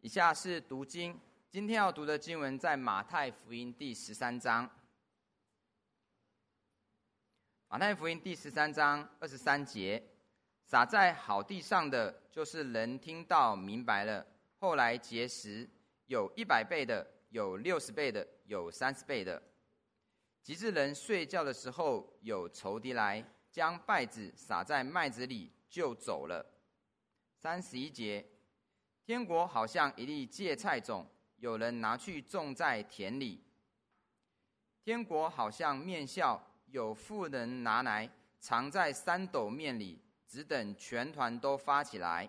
以下是读经，今天要读的经文在马太福音第十三章。马太福音第十三章二十三节，撒在好地上的，就是人听到明白了，后来结实，有一百倍的，有六十倍的，有三十倍的。及至人睡觉的时候，有仇敌来，将稗子撒在麦子里，就走了。三十一节，天国好像一粒芥菜种，有人拿去种在田里。天国好像面酵，有妇人拿来藏在三斗面里，只等全团都发起来。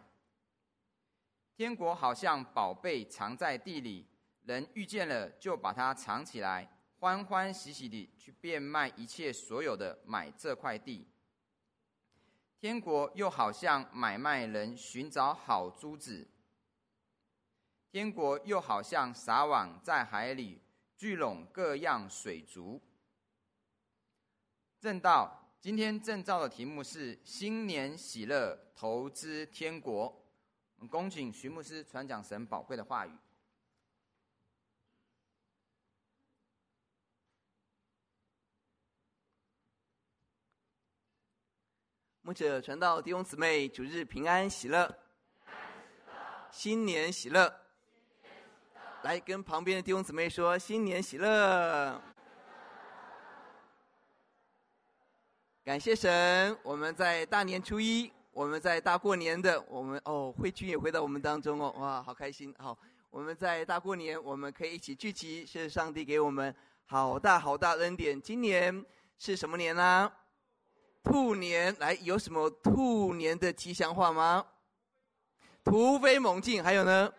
天国好像宝贝藏在地里，人遇见了就把它藏起来。欢欢喜喜地去变卖一切所有的，买这块地。天国又好像买卖人寻找好珠子。天国又好像撒网在海里，聚拢各样水族。正道，今天正道的题目是新年喜乐，投资天国。我们恭请徐牧师传讲神宝贵的话语。牧者传道弟兄姊妹，主日平安喜乐，新年喜乐。来跟旁边的弟兄姊妹说新年喜乐。感谢神，我们在大年初一，我们在大过年的，我们哦，慧君也回到我们当中哦，哇，好开心！好，我们在大过年，我们可以一起聚集，是上帝给我们好大好大恩典。今年是什么年呢？兔年来，有什么兔年的吉祥话吗？突飞猛进，还有呢？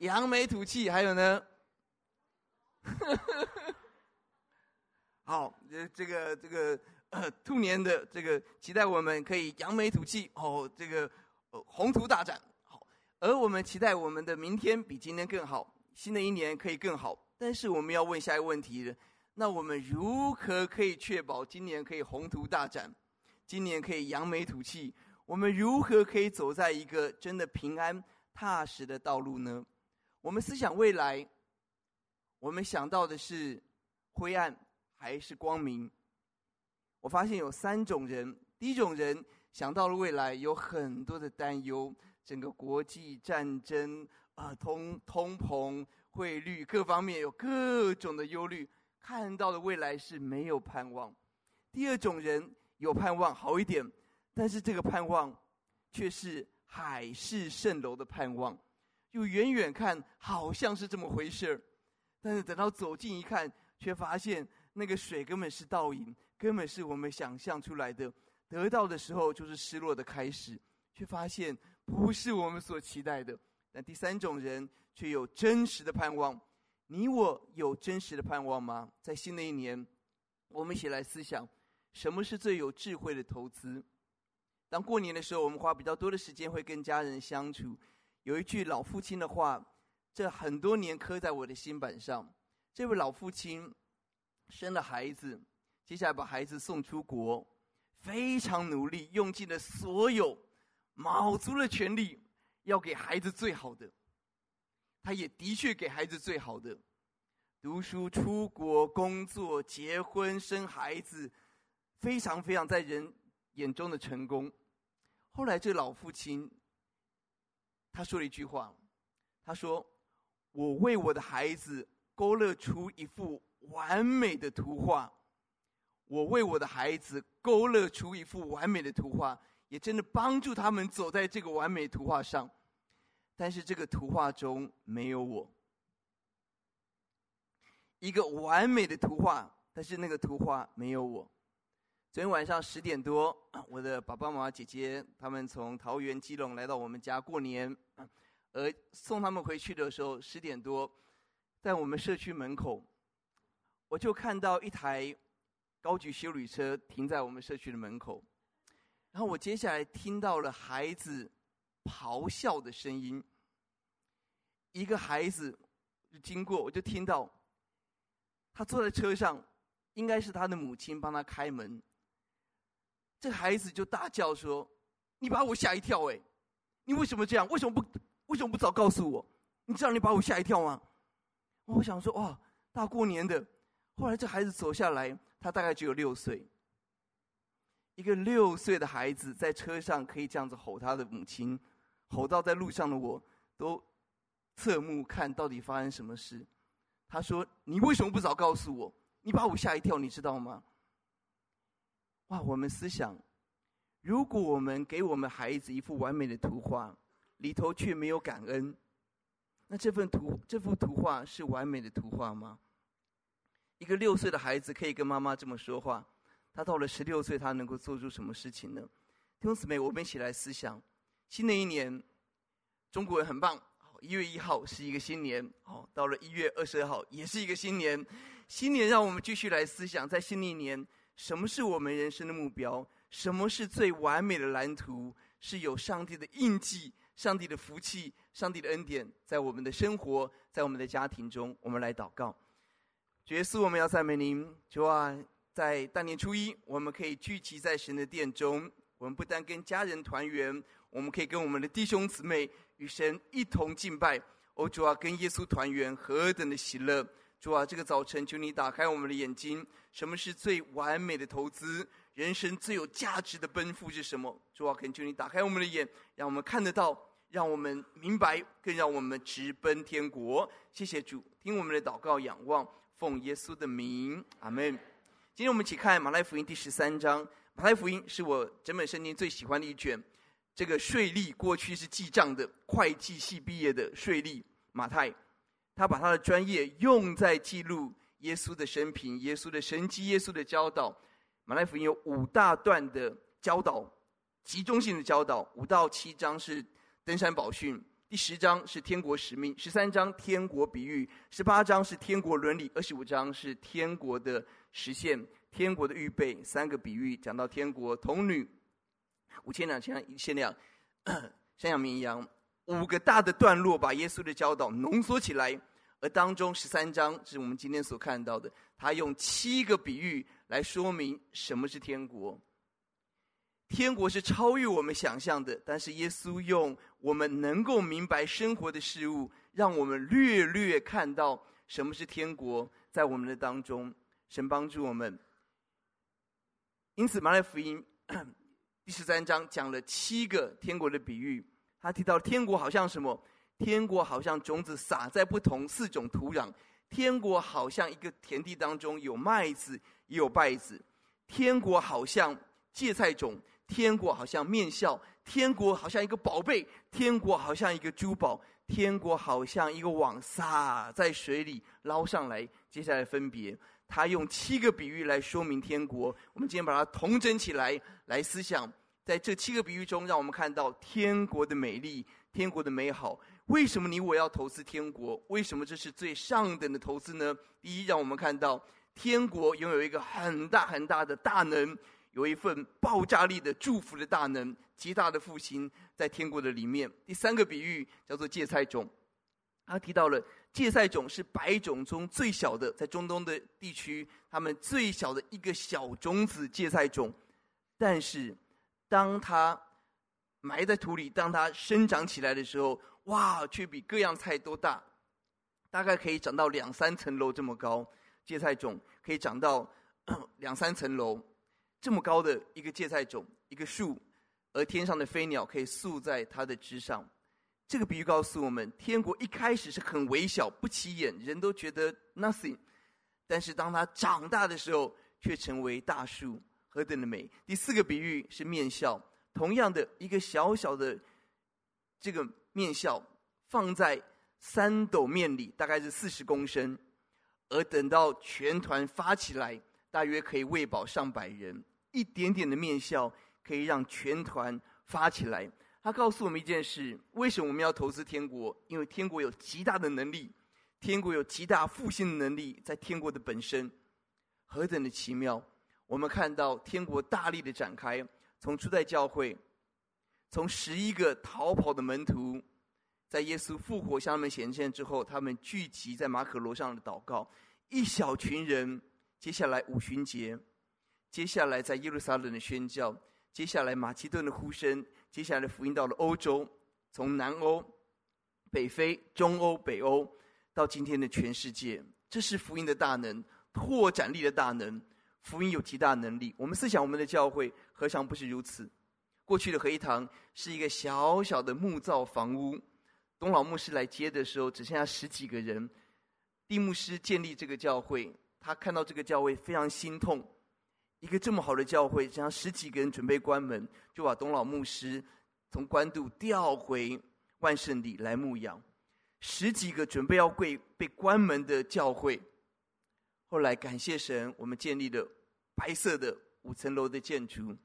扬眉吐气，还有呢？好，这这个这个呃，兔年的这个期待我们可以扬眉吐气哦，这个呃宏图大展。好，而我们期待我们的明天比今天更好，新的一年可以更好。但是我们要问下一个问题。那我们如何可以确保今年可以宏图大展，今年可以扬眉吐气？我们如何可以走在一个真的平安踏实的道路呢？我们思想未来，我们想到的是灰暗还是光明？我发现有三种人：第一种人想到了未来，有很多的担忧，整个国际战争啊，通通膨、汇率各方面有各种的忧虑。看到的未来是没有盼望。第二种人有盼望好一点，但是这个盼望却是海市蜃楼的盼望，就远远看好像是这么回事儿，但是等到走近一看，却发现那个水根本是倒影，根本是我们想象出来的。得到的时候就是失落的开始，却发现不是我们所期待的。但第三种人却有真实的盼望。你我有真实的盼望吗？在新的一年，我们一起来思想，什么是最有智慧的投资？当过年的时候，我们花比较多的时间会跟家人相处。有一句老父亲的话，这很多年刻在我的心板上。这位老父亲生了孩子，接下来把孩子送出国，非常努力，用尽了所有，卯足了全力，要给孩子最好的。他也的确给孩子最好的，读书、出国、工作、结婚、生孩子，非常非常在人眼中的成功。后来这老父亲，他说了一句话，他说：“我为我的孩子勾勒出一幅完美的图画，我为我的孩子勾勒出一幅完美的图画，也真的帮助他们走在这个完美图画上。”但是这个图画中没有我，一个完美的图画，但是那个图画没有我。昨天晚上十点多，我的爸爸妈妈、姐姐他们从桃园、基隆来到我们家过年，而送他们回去的时候十点多，在我们社区门口，我就看到一台高级修理车停在我们社区的门口，然后我接下来听到了孩子咆哮的声音。一个孩子经过，我就听到他坐在车上，应该是他的母亲帮他开门。这孩子就大叫说：“你把我吓一跳！哎，你为什么这样？为什么不为什么不早告诉我？你知道你把我吓一跳吗？我想说哇，大过年的。后来这孩子走下来，他大概只有六岁。一个六岁的孩子在车上可以这样子吼他的母亲，吼到在路上的我都侧目看到底发生什么事。他说：“你为什么不早告诉我？你把我吓一跳，你知道吗？”哇！我们思想，如果我们给我们孩子一幅完美的图画，里头却没有感恩，那这份图这幅图画是完美的图画吗？一个六岁的孩子可以跟妈妈这么说话，他到了十六岁，他能够做出什么事情呢？弟兄姊妹，我们一起来思想，新的一年，中国人很棒。一月一号是一个新年，哦，到了一月二十二号也是一个新年。新年让我们继续来思想，在新的一年，什么是我们人生的目标？什么是最完美的蓝图？是有上帝的印记、上帝的福气、上帝的恩典，在我们的生活，在我们的家庭中，我们来祷告。主耶稣，我们要赞美您。主啊，在大年初一，我们可以聚集在神的殿中，我们不但跟家人团圆，我们可以跟我们的弟兄姊妹。与神一同敬拜，哦，主啊，跟耶稣团圆，何等的喜乐！主啊，这个早晨求你打开我们的眼睛，什么是最完美的投资？人生最有价值的奔赴是什么？主啊，恳求你打开我们的眼，让我们看得到，让我们明白，更让我们直奔天国。谢谢主，听我们的祷告，仰望，奉耶稣的名，阿门。今天我们一起看马太福音第十三章。马太福音是我整本圣经最喜欢的一卷。这个税吏过去是记账的，会计系毕业的税吏马太，他把他的专业用在记录耶稣的生平、耶稣的神迹、耶稣的教导。马太福音有五大段的教导，集中性的教导。五到七章是登山宝训，第十章是天国使命，十三章天国比喻，十八章是天国伦理，二十五章是天国的实现、天国的预备。三个比喻讲到天国童女。五千两千一千两，山羊绵羊，五个大的段落把耶稣的教导浓缩起来，而当中十三章是我们今天所看到的，他用七个比喻来说明什么是天国。天国是超越我们想象的，但是耶稣用我们能够明白生活的事物，让我们略略看到什么是天国在我们的当中。神帮助我们，因此马太福音。第十三章讲了七个天国的比喻，他提到天国好像什么？天国好像种子撒在不同四种土壤，天国好像一个田地当中有麦子也有稗子，天国好像芥菜种，天国好像面酵，天国好像一个宝贝，天国好像一个珠宝，天国好像一个网撒在水里捞上来。接下来分别。他用七个比喻来说明天国，我们今天把它统整起来来思想，在这七个比喻中，让我们看到天国的美丽、天国的美好。为什么你我要投资天国？为什么这是最上等的投资呢？第一，让我们看到天国拥有一个很大很大的大能，有一份爆炸力的祝福的大能，极大的复兴在天国的里面。第三个比喻叫做芥菜种，他提到了。芥菜种是百种中最小的，在中东的地区，他们最小的一个小种子芥菜种，但是当它埋在土里，当它生长起来的时候，哇，却比各样菜都大，大概可以长到两三层楼这么高。芥菜种可以长到 两三层楼这么高的一个芥菜种，一个树，而天上的飞鸟可以宿在它的枝上。这个比喻告诉我们，天国一开始是很微小、不起眼，人都觉得 nothing，但是当它长大的时候，却成为大树，何等的美！第四个比喻是面笑，同样的一个小小的这个面酵，放在三斗面里，大概是四十公升，而等到全团发起来，大约可以喂饱上百人。一点点的面酵可以让全团发起来。他告诉我们一件事：为什么我们要投资天国？因为天国有极大的能力，天国有极大复兴的能力，在天国的本身，何等的奇妙！我们看到天国大力的展开，从初代教会，从十一个逃跑的门徒，在耶稣复活向他们显现之后，他们聚集在马可楼上的祷告，一小群人，接下来五旬节，接下来在耶路撒冷的宣教，接下来马其顿的呼声。接下来的福音到了欧洲，从南欧北非、中欧、北欧，到今天的全世界，这是福音的大能，拓展力的大能。福音有极大能力。我们思想我们的教会，何尝不是如此？过去的合一堂是一个小小的木造房屋，东老牧师来接的时候，只剩下十几个人。蒂牧师建立这个教会，他看到这个教会非常心痛。一个这么好的教会，只剩十几个人准备关门，就把东老牧师从官渡调回万圣里来牧养。十几个准备要被被关门的教会，后来感谢神，我们建立了白色的五层楼的建筑。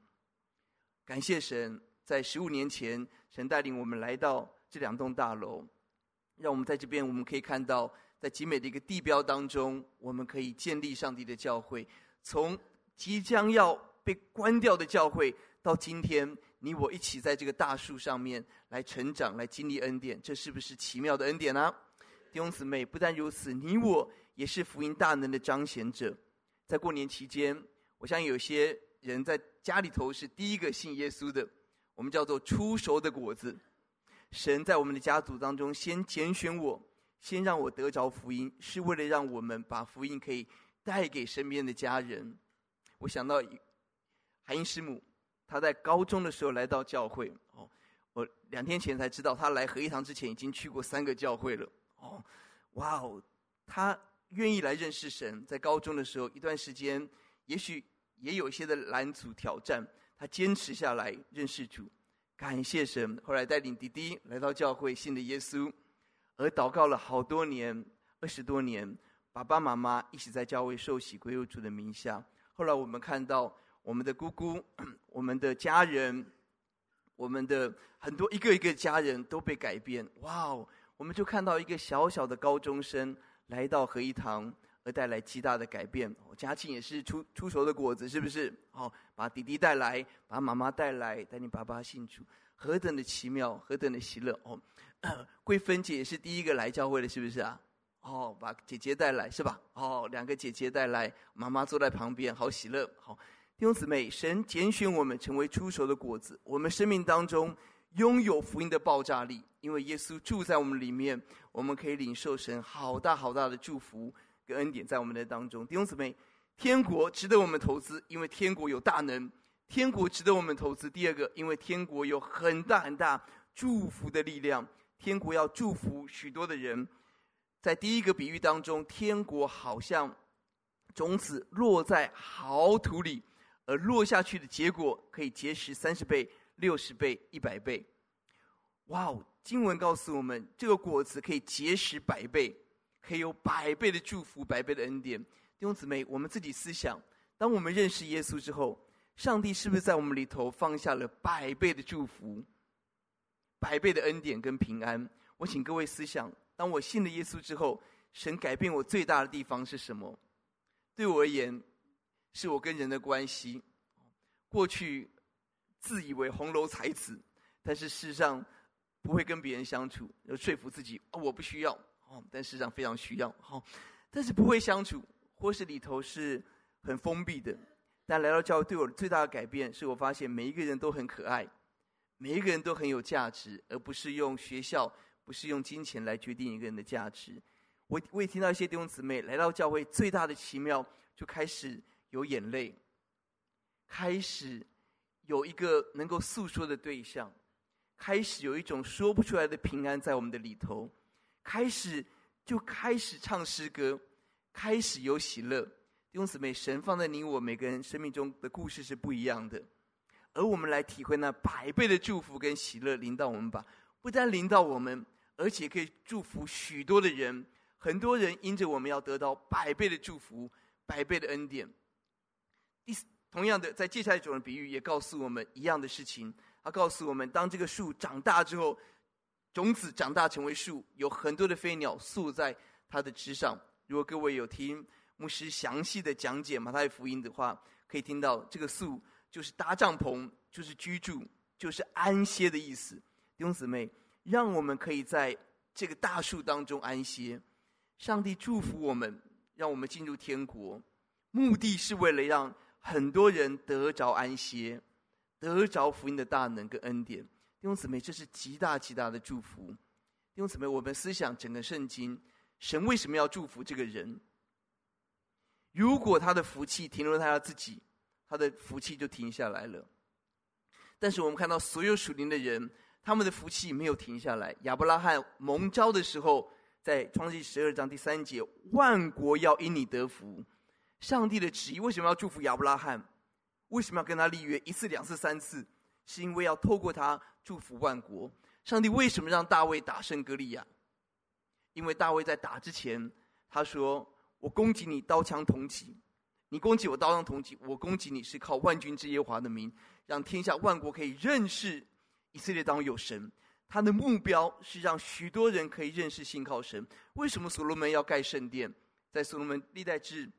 感谢神，在十五年前，神带领我们来到这两栋大楼，让我们在这边，我们可以看到。在极美的一个地标当中，我们可以建立上帝的教会。从即将要被关掉的教会，到今天你我一起在这个大树上面来成长，来经历恩典，这是不是奇妙的恩典呢、弟兄姊妹，不但如此，你我也是福音大能的彰显者。在过年期间，我相信有些人在家里头是第一个信耶稣的，我们叫做出熟的果子。神在我们的家族当中先拣选我。先让我得着福音，是为了让我们把福音可以带给身边的家人。我想到韩英师母，她在高中的时候来到教会。哦，我两天前才知道，她来合一堂之前已经去过三个教会了。哦，哇哦，她愿意来认识神。在高中的时候，一段时间，也许也有一些的拦阻挑战，他坚持下来认识主，感谢神。后来带领弟弟来到教会，信了耶稣。而祷告了好多年，二十多年，爸爸妈妈一起在教会受洗归入主的名下。后来我们看到我们的姑姑、我们的家人、我们的很多一个一个家人都被改变。哇哦！我们就看到一个小小的高中生来到合一堂，而带来极大的改变。家庆也是出出熟的果子，是不是？哦，把弟弟带来，把妈妈带来，带你爸爸信主，何等的奇妙，何等的喜乐哦！桂芬姐也是第一个来教会的，是不是啊？哦，把姐姐带来是吧？哦，两个姐姐带来，妈妈坐在旁边，好喜乐。好，弟兄姊妹，神拣选我们成为初熟的果子，我们生命当中拥有福音的爆炸力，因为耶稣住在我们里面，我们可以领受神好大好大的祝福跟恩典在我们的当中。弟兄姊妹，天国值得我们投资，因为天国有大能；天国值得我们投资。第二个，因为天国有很大很大祝福的力量。天国要祝福许多的人，在第一个比喻当中，天国好像种子落在好土里，而落下去的结果可以结实三十倍、六十倍、一百倍。哇哦！经文告诉我们，这个果子可以结实百倍，可以有百倍的祝福、百倍的恩典。弟兄姊妹，我们自己思想：当我们认识耶稣之后，上帝是不是在我们里头放下了百倍的祝福？百倍的恩典跟平安，我请各位思想：当我信了耶稣之后，神改变我最大的地方是什么？对我而言，是我跟人的关系。过去自以为红楼才子，但是事实上不会跟别人相处，要说服自己哦，我不需要哦，但事实上非常需要。好，但是不会相处，或是里头是很封闭的。但来到教会，对我最大的改变，是我发现每一个人都很可爱。每一个人都很有价值，而不是用学校，不是用金钱来决定一个人的价值。我我也听到一些弟兄姊妹来到教会，最大的奇妙就开始有眼泪，开始有一个能够诉说的对象，开始有一种说不出来的平安在我们的里头，开始就开始唱诗歌，开始有喜乐。弟兄姊妹，神放在你我每个人生命中的故事是不一样的。而我们来体会那百倍的祝福跟喜乐临到我们吧，不但临到我们，而且可以祝福许多的人。很多人因着我们要得到百倍的祝福、百倍的恩典。第同样的，在接下来一种的比喻也告诉我们一样的事情。他告诉我们，当这个树长大之后，种子长大成为树，有很多的飞鸟宿在它的枝上。如果各位有听牧师详细的讲解马太福音的话，可以听到这个树。就是搭帐篷，就是居住，就是安歇的意思。弟兄姊妹，让我们可以在这个大树当中安歇。上帝祝福我们，让我们进入天国，目的是为了让很多人得着安歇，得着福音的大能跟恩典。弟兄姊妹，这是极大极大的祝福。弟兄姊妹，我们思想整个圣经，神为什么要祝福这个人？如果他的福气停留在他自己，他的福气就停下来了。但是我们看到所有属灵的人，他们的福气没有停下来。亚伯拉罕蒙召的时候，在创世记十二章第三节，万国要因你得福。上帝的旨意为什么要祝福亚伯拉罕？为什么要跟他立约一次、两次、三次？是因为要透过他祝福万国。上帝为什么让大卫打胜歌利亚？因为大卫在打之前，他说。我攻击你刀枪同戟，你攻击我刀枪同戟，我攻击你是靠万军之耶和华的名，让天下万国可以认识以色列当有神。他的目标是让许多人可以认识信靠神。为什么所罗门要盖圣殿？在所罗门历代志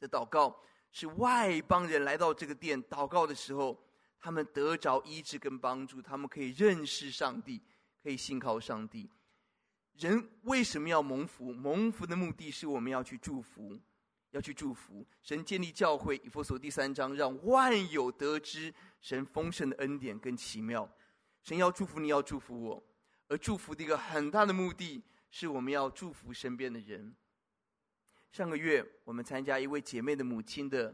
的祷告，是外邦人来到这个殿祷告的时候，他们得着医治跟帮助，他们可以认识上帝，可以信靠上帝。人为什么要蒙福？蒙福的目的是我们要去祝福，要去祝福。神建立教会，以弗所第三章，让万有得知神丰盛的恩典跟奇妙。神要祝福你，要祝福我，而祝福的一个很大的目的是我们要祝福身边的人。上个月我们参加一位姐妹的母亲的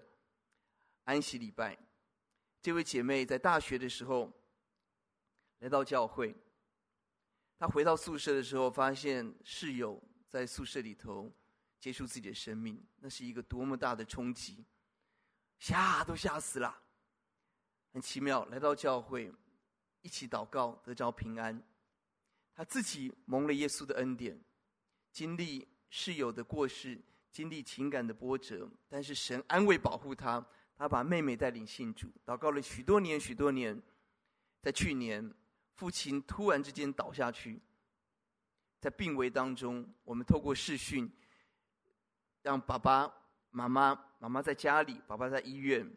安息礼拜，这位姐妹在大学的时候来到教会。她回到宿舍的时候，发现室友在宿舍里头结束自己的生命，那是一个多么大的冲击，吓都吓死了。很奇妙，来到教会一起祷告，得着平安。他自己蒙了耶稣的恩典，经历室友的过世，经历情感的波折，但是神安慰保护他。他把妹妹带领信主，祷告了许多年，许多年，在去年。父亲突然之间倒下去，在病危当中，我们透过视讯，让爸爸妈妈、妈妈在家里，爸爸在医院，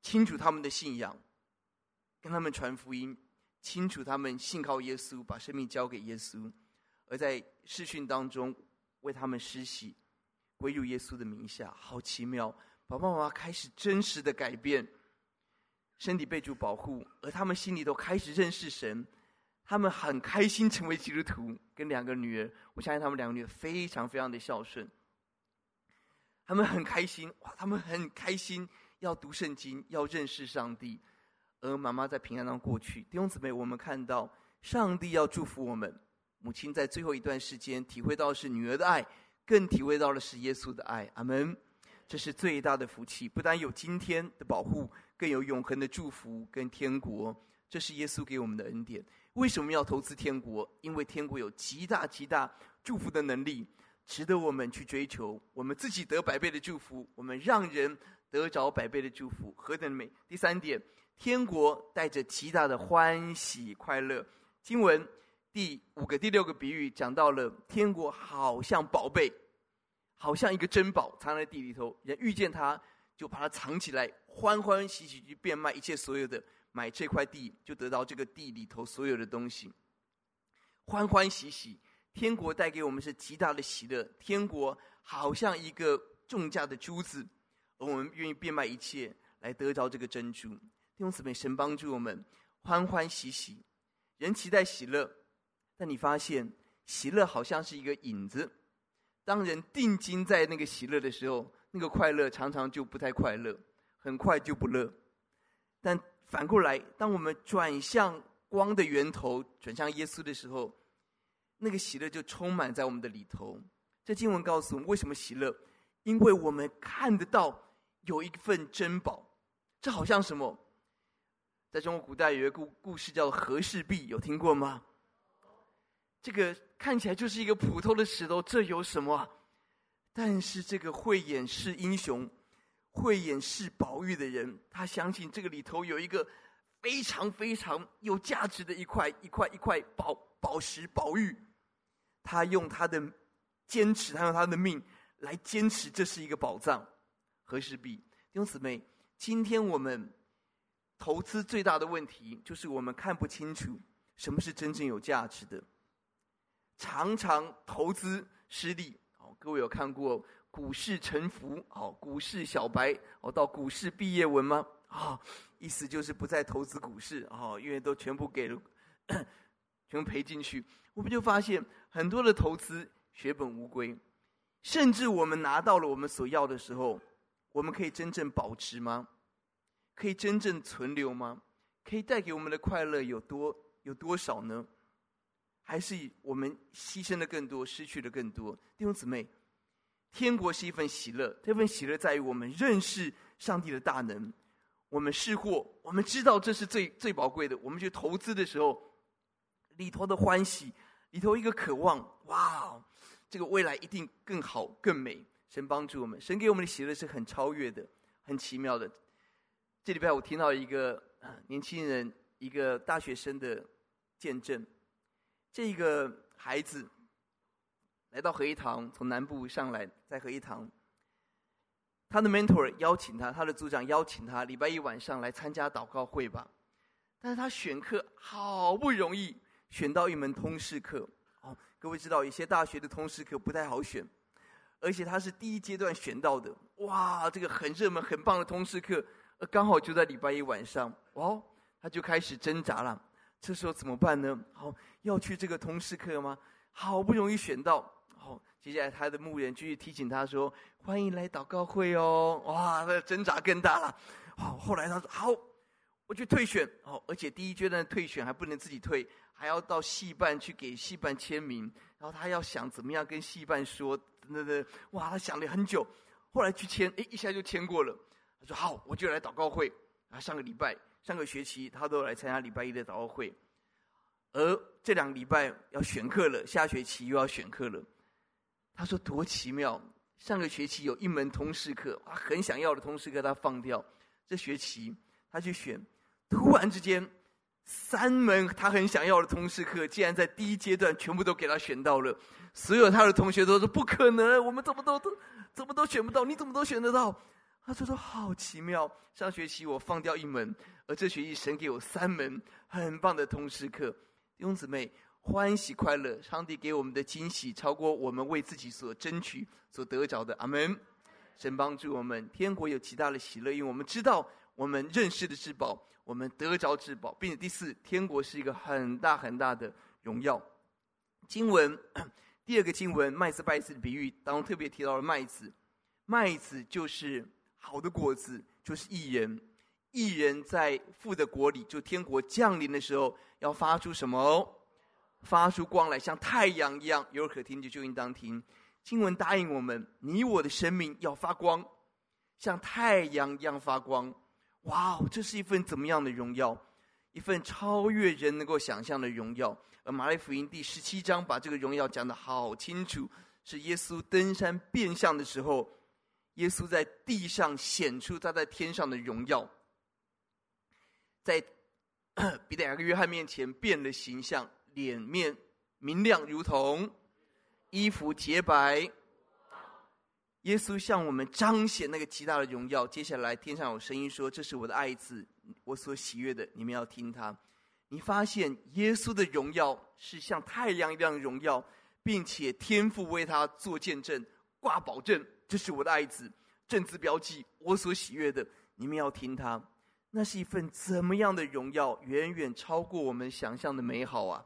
清楚他们的信仰，跟他们传福音，清楚他们信靠耶稣，把生命交给耶稣，而在视讯当中为他们施洗，归入耶稣的名下，好奇妙！爸爸妈妈开始真实的改变。身体被主保护，而他们心里都开始认识神，他们很开心成为基督徒。跟两个女儿，我相信他们两个女儿非常非常的孝顺。他们很开心，哇！他们很开心要读圣经，要认识上帝。而妈妈在平安当中过去。弟兄姊妹，我们看到上帝要祝福我们。母亲在最后一段时间体会到是女儿的爱，更体会到的是耶稣的爱。阿门。这是最大的福气，不但有今天的保护。更有永恒的祝福跟天国，这是耶稣给我们的恩典。为什么要投资天国？因为天国有极大极大祝福的能力，值得我们去追求。我们自己得百倍的祝福，我们让人得着百倍的祝福，何等美！第三点，天国带着极大的欢喜快乐。经文第五个、第六个比喻讲到了天国好像宝贝，好像一个珍宝藏在地里头，人遇见它就把它藏起来。欢欢喜喜去变卖一切所有的，买这块地就得到这个地里头所有的东西。欢欢喜喜，天国带给我们是极大的喜乐。天国好像一个重价的珠子，而我们愿意变卖一切来得着这个珍珠。弟兄姊妹，神帮助我们欢欢喜喜。人期待喜乐，但你发现喜乐好像是一个影子。当人定睛在那个喜乐的时候，那个快乐常常就不太快乐。很快就不乐，但反过来，当我们转向光的源头，转向耶稣的时候，那个喜乐就充满在我们的里头。这经文告诉我们，为什么喜乐？因为我们看得到有一份珍宝。这好像什么？在中国古代有一个故故事叫和氏璧，有听过吗？这个看起来就是一个普通的石头，这有什么？但是这个慧眼识英雄。慧眼识宝玉的人，他相信这个里头有一个非常非常有价值的一块一块一块宝宝石宝玉。他用他的坚持，他用他的命来坚持，这是一个宝藏。和氏璧，弟兄姊妹，今天我们投资最大的问题就是我们看不清楚什么是真正有价值的，常常投资失利。哦，各位有看过？股市沉浮，好，股市小白，哦，到股市毕业文吗？啊，意思就是不再投资股市，啊，因为都全部给了，全部赔进去，我们就发现很多的投资血本无归，甚至我们拿到了我们所要的时候，我们可以真正保值吗？可以真正存留吗？可以带给我们的快乐有多有多少呢？还是我们牺牲的更多，失去的更多？弟兄姊妹，天国是一份喜乐，这份喜乐在于我们认识上帝的大能。我们试过，我们知道这是最最宝贵的。我们去投资的时候，里头的欢喜，里头一个渴望，哇，这个未来一定更好更美。神帮助我们，神给我们的喜乐是很超越的，很奇妙的。这礼拜我听到一个年轻人，一个大学生的见证。这个孩子来到合一堂，从南部上来，在合一堂。他的 mentor 邀请他，他的组长邀请他，礼拜一晚上来参加祷告会吧。但是他选课好不容易选到一门通识课哦，各位知道，有些大学的通识课不太好选，而且他是第一阶段选到的。哇，这个很热门、很棒的通识课，刚好就在礼拜一晚上哦，他就开始挣扎了。这时候怎么办呢？好，要去这个通识课吗？好不容易选到。好，接下来他的牧人继续提醒他说：“欢迎来祷告会哦。”哇，他挣扎更大了。好，后来他说：“好，我去退选。”哦，而且第一阶段退选还不能自己退，还要到戏办去给戏办签名。然后他要想怎么样跟戏办说，那个哇，他想了很久。后来去签，哎，一下就签过了。他说：“好，我就来祷告会。”啊，上个礼拜、上个学期他都来参加礼拜一的祷告会，而这两个礼拜要选课了，下学期又要选课了。他说：“多奇妙！上个学期有一门通识课，他很想要的通识课，他放掉。这学期他去选，突然之间，三门他很想要的通识课，竟然在第一阶段全部都给他选到了。所有他的同学都说不可能，我们怎么都都怎么都选不到，你怎么都选得到？”他就说：“好奇妙！上学期我放掉一门，这学期神给我三门很棒的通识课，弟兄姊妹。”欢喜快乐，上帝给我们的惊喜超过我们为自己所争取、所得着的。阿门。神帮助我们，天国有极大的喜乐，因为我们知道我们认识的至宝，我们得着至宝，并且第四，天国是一个很大很大的荣耀。经文第二个经文麦子稗子的比喻当中特别提到了麦子，麦子就是好的果子，就是义人。义人在父的国里，就天国降临的时候，要发出什么？发出光来，像太阳一样，有耳可听就就应当听。经文答应我们，你我的生命要发光，像太阳一样发光。哇哦，这是一份怎么样的荣耀？一份超越人能够想象的荣耀。而马太福音第十七章把这个荣耀讲得好清楚，是耶稣登山变相的时候，耶稣在地上显出他在天上的荣耀，在 彼得、雅各、约翰面前变了形象。脸面明亮，如同衣服洁白。耶稣向我们彰显那个极大的荣耀。接下来，天上有声音说：“这是我的爱子，我所喜悦的，你们要听他。”你发现耶稣的荣耀是像太阳一样荣耀，并且天父为他做见证，挂保证：“这是我的爱子，正字标记，我所喜悦的，你们要听他。”那是一份怎么样的荣耀？远远超过我们想象的美好啊！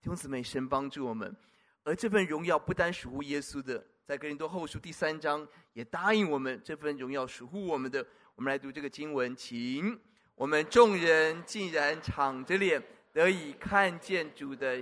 弟兄姊妹，神帮助我们，而这份荣耀不单属乎耶稣的，在哥林多后书第三章也答应我们，这份荣耀属乎我们的。我们来读这个经文，请我们众人竟然敞着脸得以看见主的，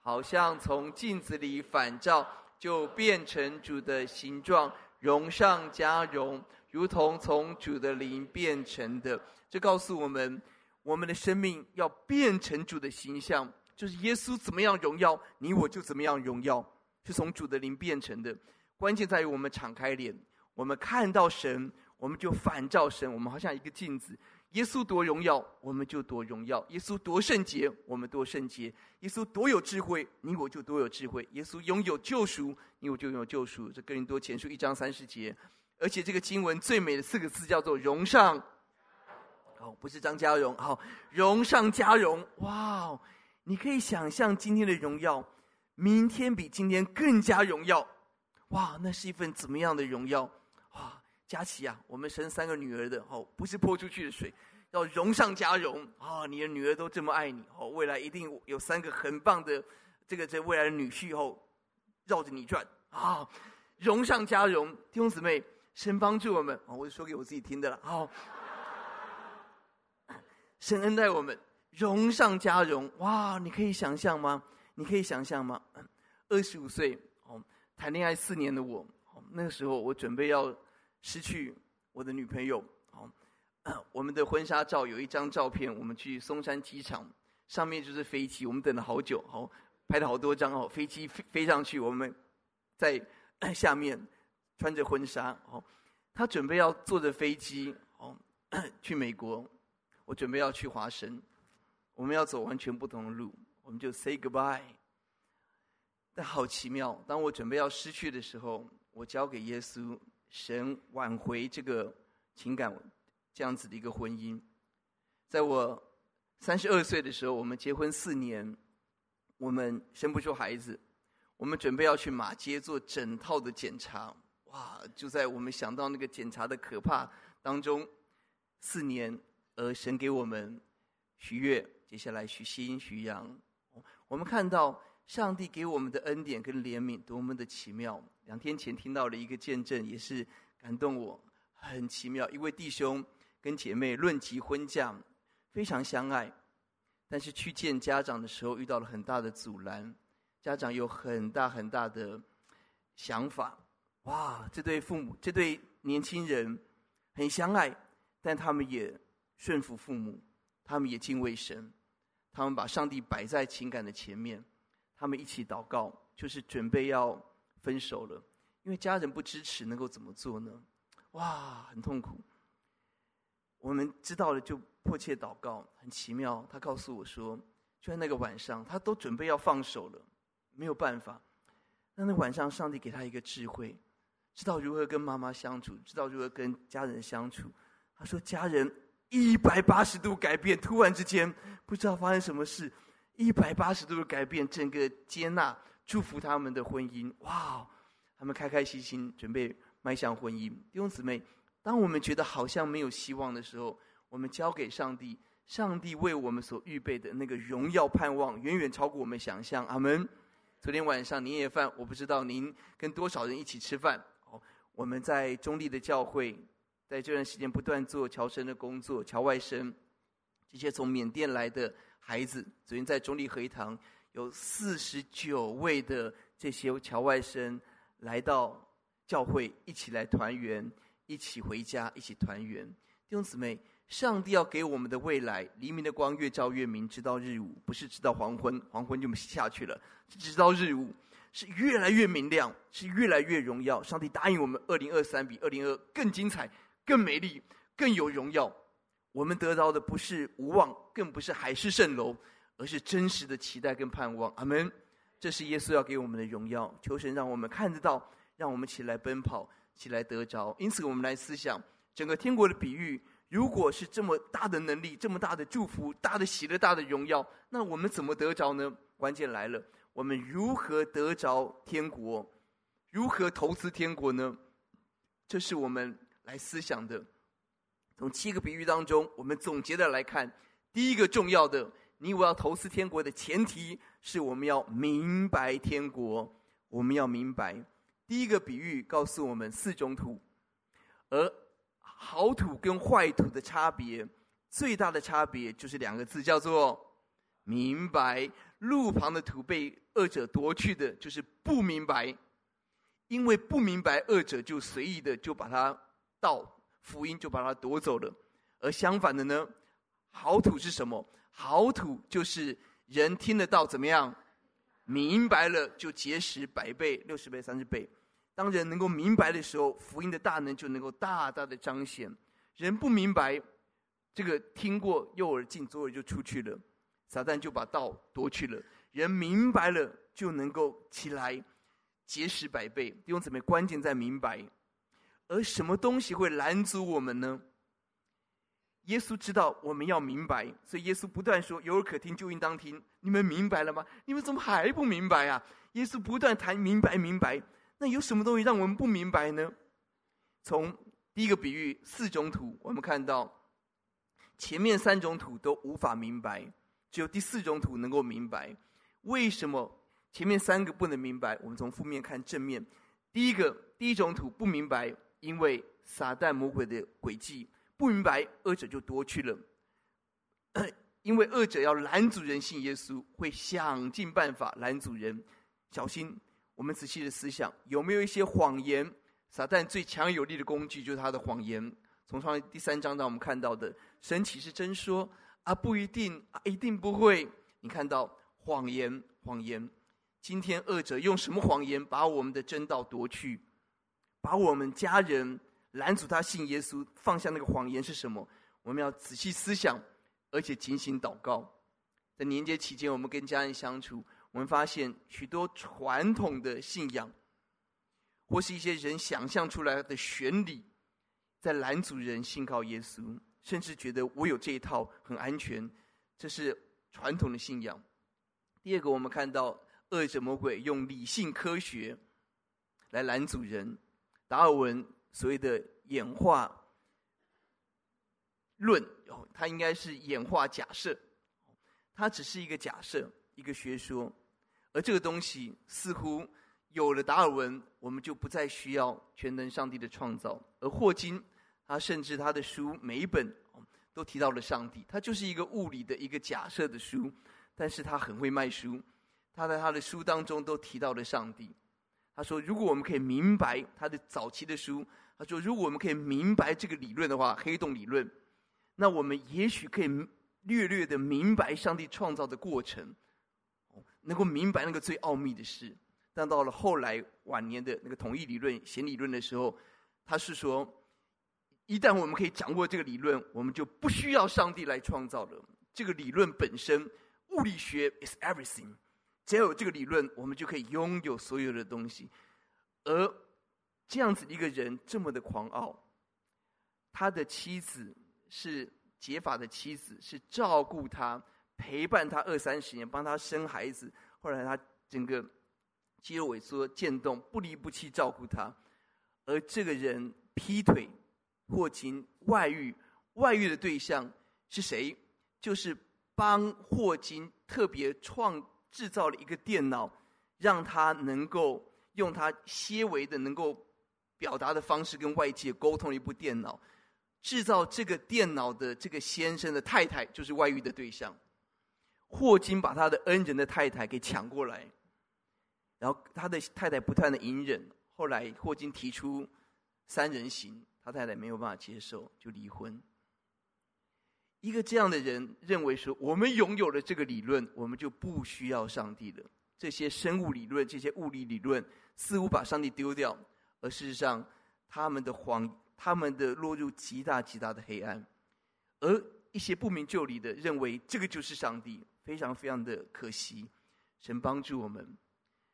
好像从镜子里反照，就变成主的形状，荣上加荣，如同从主的灵变成的。这告诉我们，我们的生命要变成主的形象。就是耶稣怎么样荣耀，你我就怎么样荣耀，是从主的灵变成的。关键在于我们敞开脸，我们看到神，我们就反照神。我们好像一个镜子，耶稣多荣耀，我们就多荣耀；耶稣多圣洁，我们多圣洁；耶稣多有智慧，你我就多有智慧；耶稣拥有救赎，你我就拥有救赎。这哥林多前书一章三十节，而且这个经文最美的四个字叫做“荣上”，哦，不是张家荣，好，“荣上加荣”，哇！你可以想象今天的荣耀，明天比今天更加荣耀，哇！那是一份怎么样的荣耀？哇！佳琪啊，我们生三个女儿的，哦，不是泼出去的水，要荣上加荣啊！你的女儿都这么爱你哦，未来一定有三个很棒的这个这未来的女婿哦，绕着你转啊！荣上加荣，弟兄姊妹，神帮助我们啊！我是说给我自己听的了。好，神恩待我们，荣上加荣哇！你可以想象吗？你可以想象吗？二十五岁哦，谈恋爱四年的我，哦那个时候我准备要失去我的女朋友哦。我们的婚纱照有一张照片，我们去松山机场，上面就是飞机，我们等了好久，好拍了好多张哦，飞机飞飞上去，我们在下面穿着婚纱，哦，他准备要坐着飞机哦去美国，我准备要去华神，我们要走完全不同的路，我们就 say goodbye。但好奇妙，当我准备要失去的时候，我交给耶稣，神挽回这个情感。这样子的一个婚姻，在我三十二岁的时候，我们结婚四年，我们生不出孩子，我们准备要去马街做整套的检查。哇！就在我们想到那个检查的可怕当中，四年，而神给我们许月，接下来许新、许阳，我们看到上帝给我们的恩典跟怜悯多么的奇妙。两天前听到了一个见证，也是感动我，很奇妙，一位弟兄。跟姐妹论及婚嫁，非常相爱，但是去见家长的时候遇到了很大的阻拦，家长有很大很大的想法。哇，这对父母，这对年轻人很相爱，但他们也顺服父母，他们也敬畏神，他们把上帝摆在情感的前面，他们一起祷告，就是准备要分手了，因为家人不支持，能够怎么做呢？哇，很痛苦。我们知道了，就迫切祷告。很奇妙，他告诉我说，就在那个晚上，他都准备要放手了，没有办法。那那晚上，上帝给他一个智慧，知道如何跟妈妈相处，知道如何跟家人相处。他说，家人一百八十度改变，突然之间不知道发生什么事，一百八十度的改变，整个接纳、祝福他们的婚姻。哇，他们开开心心准备迈向婚姻。弟兄姊妹。当我们觉得好像没有希望的时候，我们交给上帝，上帝为我们所预备的那个荣耀盼望，远远超过我们想象。阿门。昨天晚上年夜饭，我不知道您跟多少人一起吃饭。哦，我们在中立的教会，在这段时间不断做侨生的工作，侨外生，这些从缅甸来的孩子，昨天在中立合一堂有四十九位的这些侨外生来到教会，一起来团圆。一起回家，一起团圆。弟兄姊妹，上帝要给我们的未来，黎明的光越照越明，直到日午，不是直到黄昏，黄昏就下去了，是直到日午，是越来越明亮，是越来越荣耀。上帝答应我们，二零二三比二零二更精彩、更美丽、更有荣耀。我们得到的不是无望，更不是海市蜃楼，而是真实的期待跟盼望。阿门。这是耶稣要给我们的荣耀，求神让我们看得到，让我们起来奔跑。起来得着，因此我们来思想整个天国的比喻。如果是这么大的能力、这么大的祝福、大的喜乐、大的荣耀，那我们怎么得着呢？关键来了，我们如何得着天国？如何投资天国呢？这是我们来思想的。从七个比喻当中，我们总结的来看，第一个重要的，你我要投资天国的前提是我们要明白天国，我们要明白。第一个比喻告诉我们四种土，而好土跟坏土的差别，最大的差别就是两个字，叫做“明白”。路旁的土被恶者夺去的，就是不明白，因为不明白，恶者就随意的就把它道福音就把它夺走了。而相反的呢，好土是什么？好土就是人听得到怎么样？明白了就结实百倍、六十倍、三十倍。当人能够明白的时候，福音的大能就能够大大的彰显。人不明白，这个听过右耳进左耳就出去了，撒旦就把道夺去了。人明白了，就能够起来结实百倍。弟兄姊妹，关键在明白。而什么东西会拦阻我们呢？耶稣知道我们要明白，所以耶稣不断说：“有耳可听，就应当听。”你们明白了吗？你们怎么还不明白啊？耶稣不断谈明白，明白。那有什么东西让我们不明白呢？从第一个比喻四种土，我们看到前面三种土都无法明白，只有第四种土能够明白。为什么前面三个不能明白？我们从负面看正面。第一个，第一种土不明白，因为撒旦魔鬼的诡计，不明白，恶者就夺去了。因为恶者要拦阻人信耶稣，会想尽办法拦阻人。小心，我们仔细的思想，有没有一些谎言？撒旦最强有力的工具就是他的谎言。从创第三章让我们看到的，神岂是真说啊？不一定啊，一定不会。你看到谎言，谎言。今天恶者用什么谎言把我们的真道夺去？把我们家人拦阻他信耶稣，放下那个谎言是什么？我们要仔细思想，而且警醒祷告。在年节期间，我们跟家人相处，我们发现许多传统的信仰，或是一些人想象出来的玄理。在拦阻人信靠耶稣，甚至觉得我有这一套很安全，这是传统的信仰。第二个，我们看到恶者魔鬼用理性科学来拦阻人。达尔文所谓的演化论，哦，它应该是演化假设，它只是一个假设，一个学说。而这个东西似乎有了达尔文，我们就不再需要全能上帝的创造。而霍金，他甚至他的书每一本都提到了上帝，他就是一个物理的一个假设的书，但是他很会卖书，他在他的书当中都提到了上帝。他说，如果我们可以明白他的早期的书，他说，如果我们可以明白这个理论的话，黑洞理论，那我们也许可以略略的明白上帝创造的过程，能够明白那个最奥秘的事。但到了后来晚年的那个统一理论、显理论的时候，他是说，一旦我们可以掌握这个理论，我们就不需要上帝来创造了。这个理论本身，物理学 is everything，只要有这个理论，我们就可以拥有所有的东西。而这样子一个人这么的狂傲，他的妻子是结发的妻子，是照顾他、陪伴他二三十年，帮他生孩子。后来他整个。肌肉萎缩、渐冻，不离不弃照顾他，而这个人劈腿、霍金外遇，外遇的对象是谁？就是帮霍金特别创制造了一个电脑，让他能够用他些微的能够表达的方式跟外界沟通的一部电脑。制造这个电脑的这个先生的太太就是外遇的对象。霍金把他的恩人的太太给抢过来。然后他的太太不断的隐忍，后来霍金提出三人行，他太太没有办法接受，就离婚。一个这样的人认为说，我们拥有了这个理论，我们就不需要上帝了。这些生物理论、这些物理理论，似乎把上帝丢掉，而事实上，他们的谎，他们的落入极大极大的黑暗。而一些不明就里的认为这个就是上帝，非常非常的可惜。神帮助我们。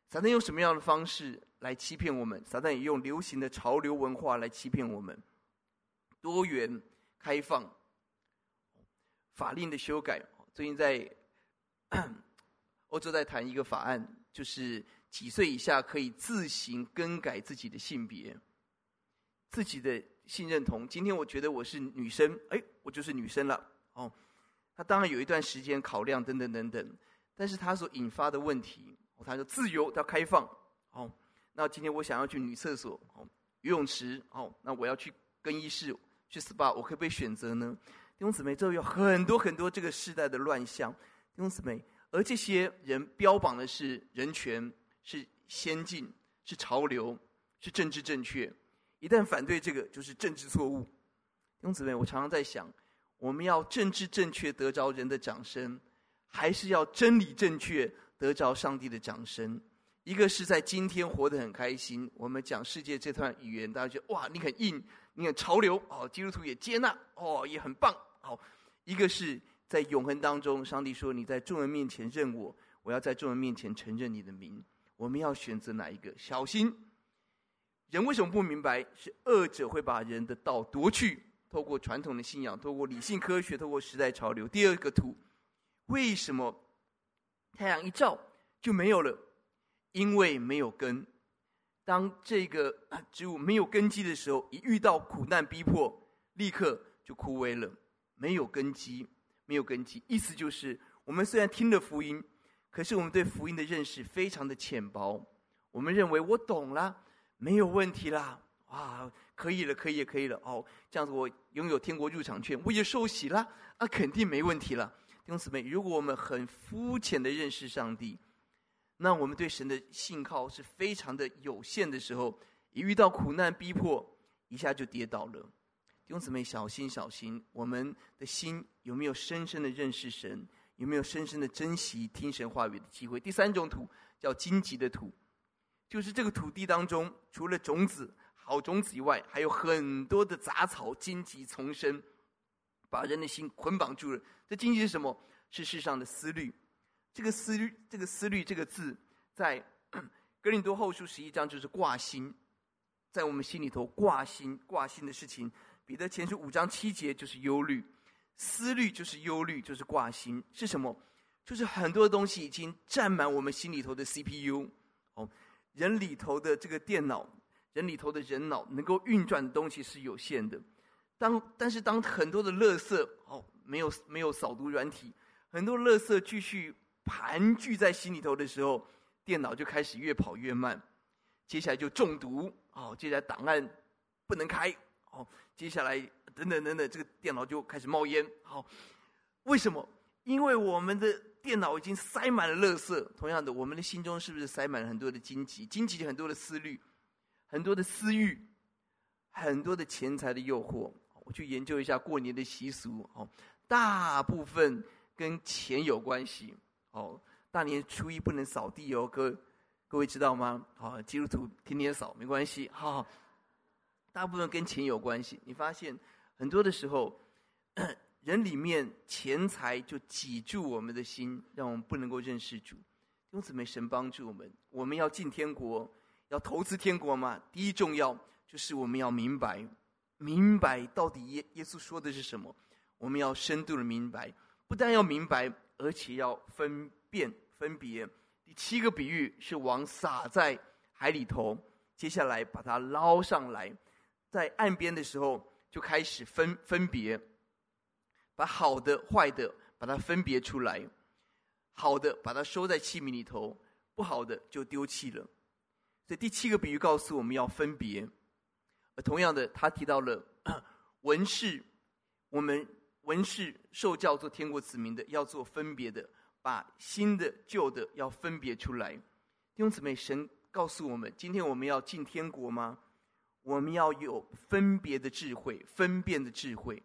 撒旦用什么样的方式来欺骗我们？撒旦也用流行的潮流文化来欺骗我们。多元、开放、法令的修改。最近在 欧洲在谈一个法案，就是几岁以下可以自行更改自己的性别、自己的性认同。今天我觉得我是女生，哎，我就是女生了。哦，他当然有一段时间考量等等等等，但是他所引发的问题。他说：“自由，他开放。哦，那今天我想要去女厕所，哦，游泳池，哦，那我要去更衣室，去 SPA，我可不可以选择呢？”弟兄姊妹，这有很多很多这个时代的乱象。弟兄姊妹，而这些人标榜的是人权，是先进，是潮流，是政治正确。一旦反对这个，就是政治错误。弟兄姊妹，我常常在想，我们要政治正确得着人的掌声，还是要真理正确？得着上帝的掌声，一个是在今天活得很开心。我们讲世界这段语言，大家觉得哇，你很硬，你很潮流哦，基督徒也接纳哦，也很棒。好，一个是在永恒当中，上帝说你在众人面前认我，我要在众人面前承认你的名。我们要选择哪一个？小心，人为什么不明白？是恶者会把人的道夺去，透过传统的信仰，透过理性科学，透过时代潮流。第二个图，为什么？太阳一照就没有了，因为没有根。当这个植物没有根基的时候，一遇到苦难逼迫，立刻就枯萎了。没有根基，没有根基。意思就是，我们虽然听了福音，可是我们对福音的认识非常的浅薄。我们认为我懂了，没有问题啦，哇，可以了，可以了，可以了。哦，这样子我拥有天国入场券，我也受洗了，啊，肯定没问题了。弟兄姊妹，如果我们很肤浅的认识上帝，那我们对神的信靠是非常的有限的时候，一遇到苦难逼迫，一下就跌倒了。弟兄姊妹，小心小心，我们的心有没有深深的认识神？有没有深深的珍惜听神话语的机会？第三种土叫荆棘的土，就是这个土地当中，除了种子好种子以外，还有很多的杂草、荆棘丛生，把人的心捆绑住了。这荆棘是什么？是世上的思虑。这个思虑，这个思虑这个字，在 哥林多后书十一章就是挂心，在我们心里头挂心挂心的事情。彼得前书五章七节就是忧虑。思虑就是忧虑，就是挂心，是什么？就是很多东西已经占满我们心里头的 CPU。哦，人里头的这个电脑，人里头的人脑能够运转的东西是有限的。当但是当很多的垃圾哦，没有没有扫毒软体，很多垃圾继续盘踞在心里头的时候，电脑就开始越跑越慢。接下来就中毒哦，接下来档案不能开哦，接下来。等等等等，这个电脑就开始冒烟。好，为什么？因为我们的电脑已经塞满了垃圾。同样的，我们的心中是不是塞满了很多的荆棘？荆棘很多的思虑，很多的私欲，很多的钱财的诱惑。我去研究一下过年的习俗。哦，大部分跟钱有关系。哦，大年初一不能扫地哦，各各位知道吗？好，基督徒天天扫没关系。好，大部分跟钱有关系。你发现？很多的时候，人里面钱财就挤住我们的心，让我们不能够认识主。弟兄姊妹，神帮助我们，我们要进天国，要投资天国嘛。第一重要就是我们要明白，明白到底耶耶稣说的是什么。我们要深度的明白，不但要明白，而且要分辨分别。第七个比喻是网撒在海里头，接下来把它捞上来，在岸边的时候。就开始分分别，把好的坏的把它分别出来，好的把它收在器皿里头，不好的就丢弃了。所以第七个比喻告诉我们要分别。而同样的，他提到了 文士，我们文士受教做天国子民的，要做分别的，把新的旧的要分别出来。弟兄姊妹，神告诉我们，今天我们要进天国吗？我们要有分别的智慧，分辨的智慧。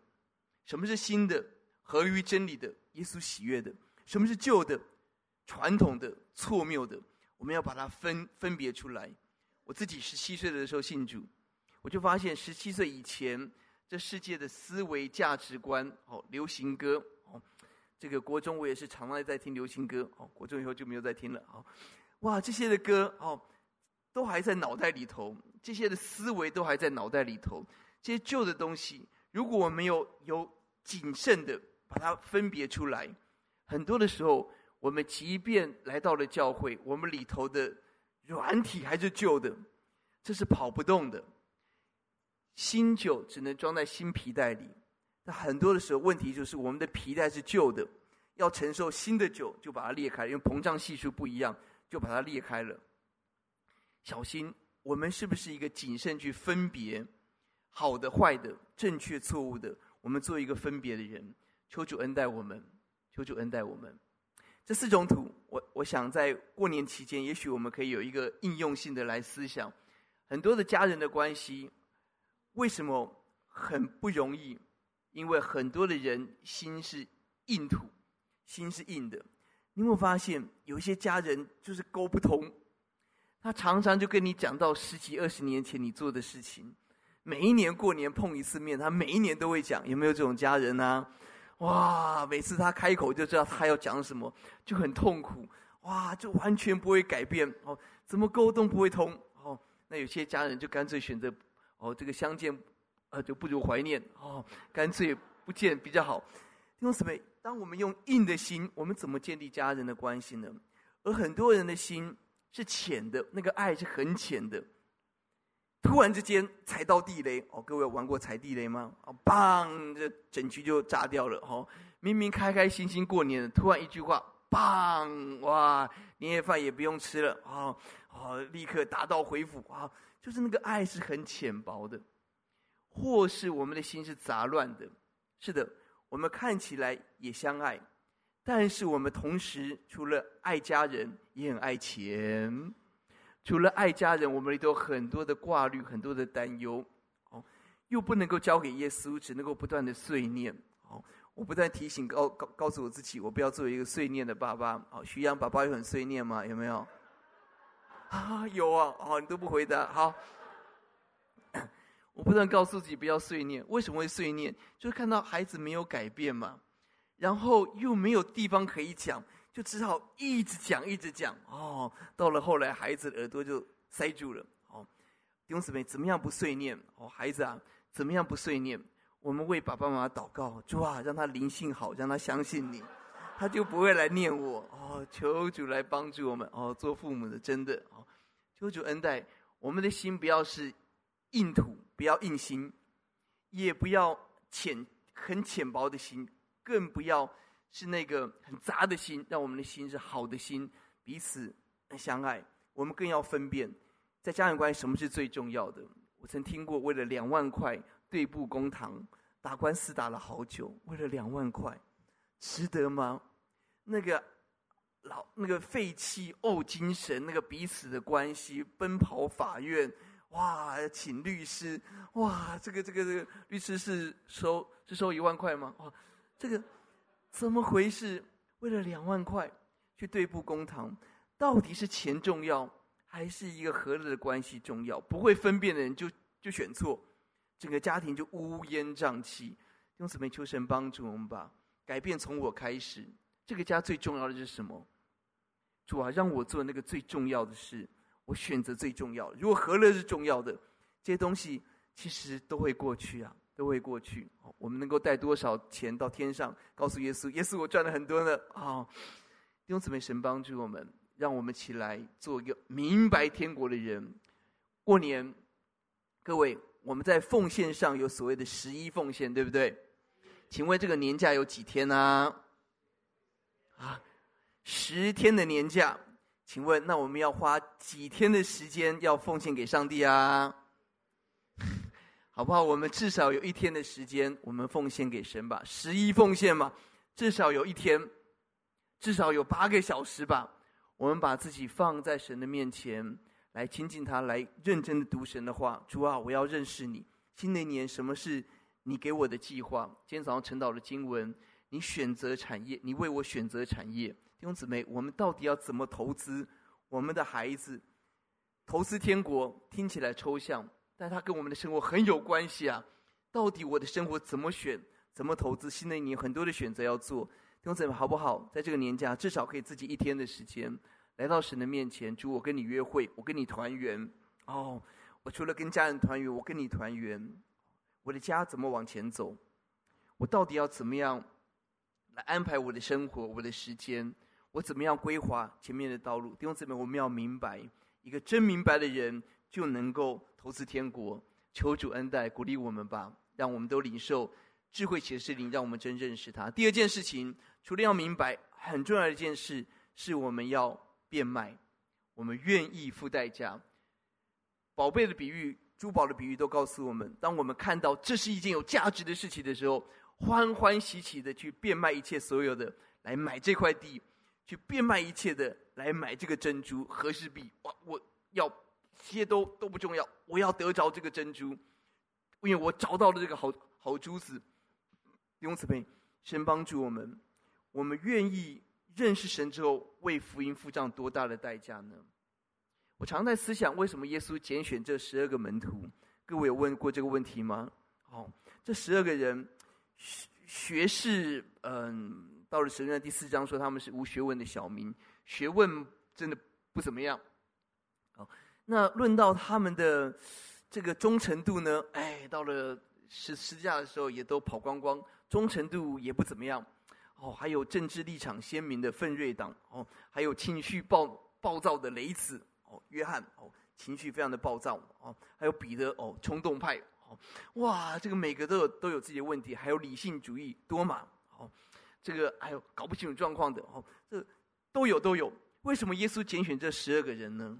什么是新的、合于真理的、耶稣喜悦的？什么是旧的、传统的、错谬的？我们要把它分分别出来。我自己十七岁的时候信主，我就发现十七岁以前，这世界的思维价值观，哦，流行歌，哦，这个国中我也是常常在听流行歌，哦，国中以后就没有再听了，哦，哇，这些的歌，哦。都还在脑袋里头，这些的思维都还在脑袋里头。这些旧的东西，如果我们有有谨慎的把它分别出来，很多的时候，我们即便来到了教会，我们里头的软体还是旧的，这是跑不动的。新酒只能装在新皮袋里，那很多的时候，问题就是我们的皮袋是旧的，要承受新的酒，就把它裂开，因为膨胀系数不一样，就把它裂开了。小心，我们是不是一个谨慎去分别好的、坏的、正确、错误的？我们做一个分别的人。求主恩待我们，求主恩待我们。这四种土，我我想在过年期间，也许我们可以有一个应用性的来思想。很多的家人的关系，为什么很不容易？因为很多的人心是硬土，心是硬的。你有没有发现，有一些家人就是沟不通？他常常就跟你讲到十几二十年前你做的事情，每一年过年碰一次面，他每一年都会讲。有没有这种家人呢、啊？哇，每次他开口就知道他要讲什么，就很痛苦。哇，就完全不会改变哦，怎么沟通不会通哦？那有些家人就干脆选择哦，这个相见，呃，就不如怀念哦，干脆不见比较好。因为什么？当我们用硬的心，我们怎么建立家人的关系呢？而很多人的心。是浅的，那个爱是很浅的。突然之间踩到地雷哦，各位玩过踩地雷吗？哦，砰，这整局就炸掉了哦。明明开开心心过年，突然一句话，砰，哇，年夜饭也不用吃了哦，哦，立刻打道回府啊，就是那个爱是很浅薄的，或是我们的心是杂乱的。是的，我们看起来也相爱，但是我们同时除了爱家人，也很爱钱。除了爱家人，我们里头很多的挂虑，很多的担忧，哦，又不能够交给耶稣，只能够不断的碎念，哦，我不断提醒告告告诉我自己，我不要做一个碎念的爸爸，哦，徐阳爸爸有很碎念吗？有没有？啊，有啊，哦，你都不回答，好，我不断告诉自己不要碎念，为什么会碎念？就是看到孩子没有改变嘛，然后又没有地方可以讲。就只好一直讲，一直讲哦。到了后来，孩子的耳朵就塞住了。哦，弟兄姊妹，怎么样不碎念？哦，孩子啊，怎么样不碎念？我们为爸爸妈妈祷告，主啊，让他灵性好，让他相信你，他就不会来念我。哦，求主来帮助我们。哦，做父母的真的哦，求主恩待我们的心，不要是硬土，不要硬心，也不要浅很浅薄的心，更不要。是那个很杂的心，让我们的心是好的心，彼此相爱。我们更要分辨，在家庭关系什么是最重要的。我曾听过，为了两万块对簿公堂，打官司打了好久，为了两万块，值得吗？那个老那个废弃怄精神，那个彼此的关系，奔跑法院，哇，请律师，哇，这个这个这个律师是收是收一万块吗？哇，这个。怎么回事？为了两万块去对簿公堂，到底是钱重要，还是一个和乐的关系重要？不会分辨的人就就选错，整个家庭就乌烟瘴气。用姊妹求神帮助我们吧，改变从我开始。这个家最重要的是什么？主啊，让我做那个最重要的事，我选择最重要。如果和乐是重要的，这些东西其实都会过去啊。都会过去。我们能够带多少钱到天上？告诉耶稣，耶稣，我赚了很多呢。啊，弟兄姊妹，神帮助我们，让我们起来做一个明白天国的人。过年，各位，我们在奉献上有所谓的十一奉献，对不对？请问这个年假有几天呢？啊，十天的年假。请问，那我们要花几天的时间要奉献给上帝啊？好不好？我们至少有一天的时间，我们奉献给神吧。十一奉献嘛，至少有一天，至少有八个小时吧。我们把自己放在神的面前，来亲近他，来认真的读神的话。主啊，我要认识你。新的一年，什么是你给我的计划？今天早上晨祷的经文，你选择产业，你为我选择产业。弟兄姊妹，我们到底要怎么投资我们的孩子？投资天国听起来抽象。但它跟我们的生活很有关系啊！到底我的生活怎么选，怎么投资？新的一年很多的选择要做，弟兄姊妹好不好？在这个年假，至少可以自己一天的时间，来到神的面前，主，我跟你约会，我跟你团圆。哦，我除了跟家人团圆，我跟你团圆。我的家怎么往前走？我到底要怎么样来安排我的生活、我的时间？我怎么样规划前面的道路？弟兄姊妹，我们要明白，一个真明白的人就能够。投资天国，求主恩待鼓励我们吧，让我们都领受智慧启示灵，让我们真认识他。第二件事情，除了要明白，很重要的一件事，是我们要变卖，我们愿意付代价。宝贝的比喻、珠宝的比喻都告诉我们，当我们看到这是一件有价值的事情的时候，欢欢喜喜的去变卖一切所有的，来买这块地，去变卖一切的，来买这个珍珠和氏璧。哇，我要。这些都都不重要，我要得着这个珍珠，因为我找到了这个好好珠子。弟兄姊妹，神帮助我们，我们愿意认识神之后，为福音付上多大的代价呢？我常在思想，为什么耶稣拣选这十二个门徒？各位有问过这个问题吗？好，这十二个人学学士，嗯，到了神的第四章说他们是无学问的小民，学问真的不怎么样。那论到他们的这个忠诚度呢？哎，到了十十字架的时候，也都跑光光，忠诚度也不怎么样。哦，还有政治立场鲜明的奋锐党，哦，还有情绪暴暴躁的雷子，哦，约翰，哦，情绪非常的暴躁哦，还有彼得哦，冲动派哦，哇，这个每个都有都有自己的问题，还有理性主义多马哦，这个还有搞不清楚状况的哦，这都有都有。为什么耶稣拣选这十二个人呢？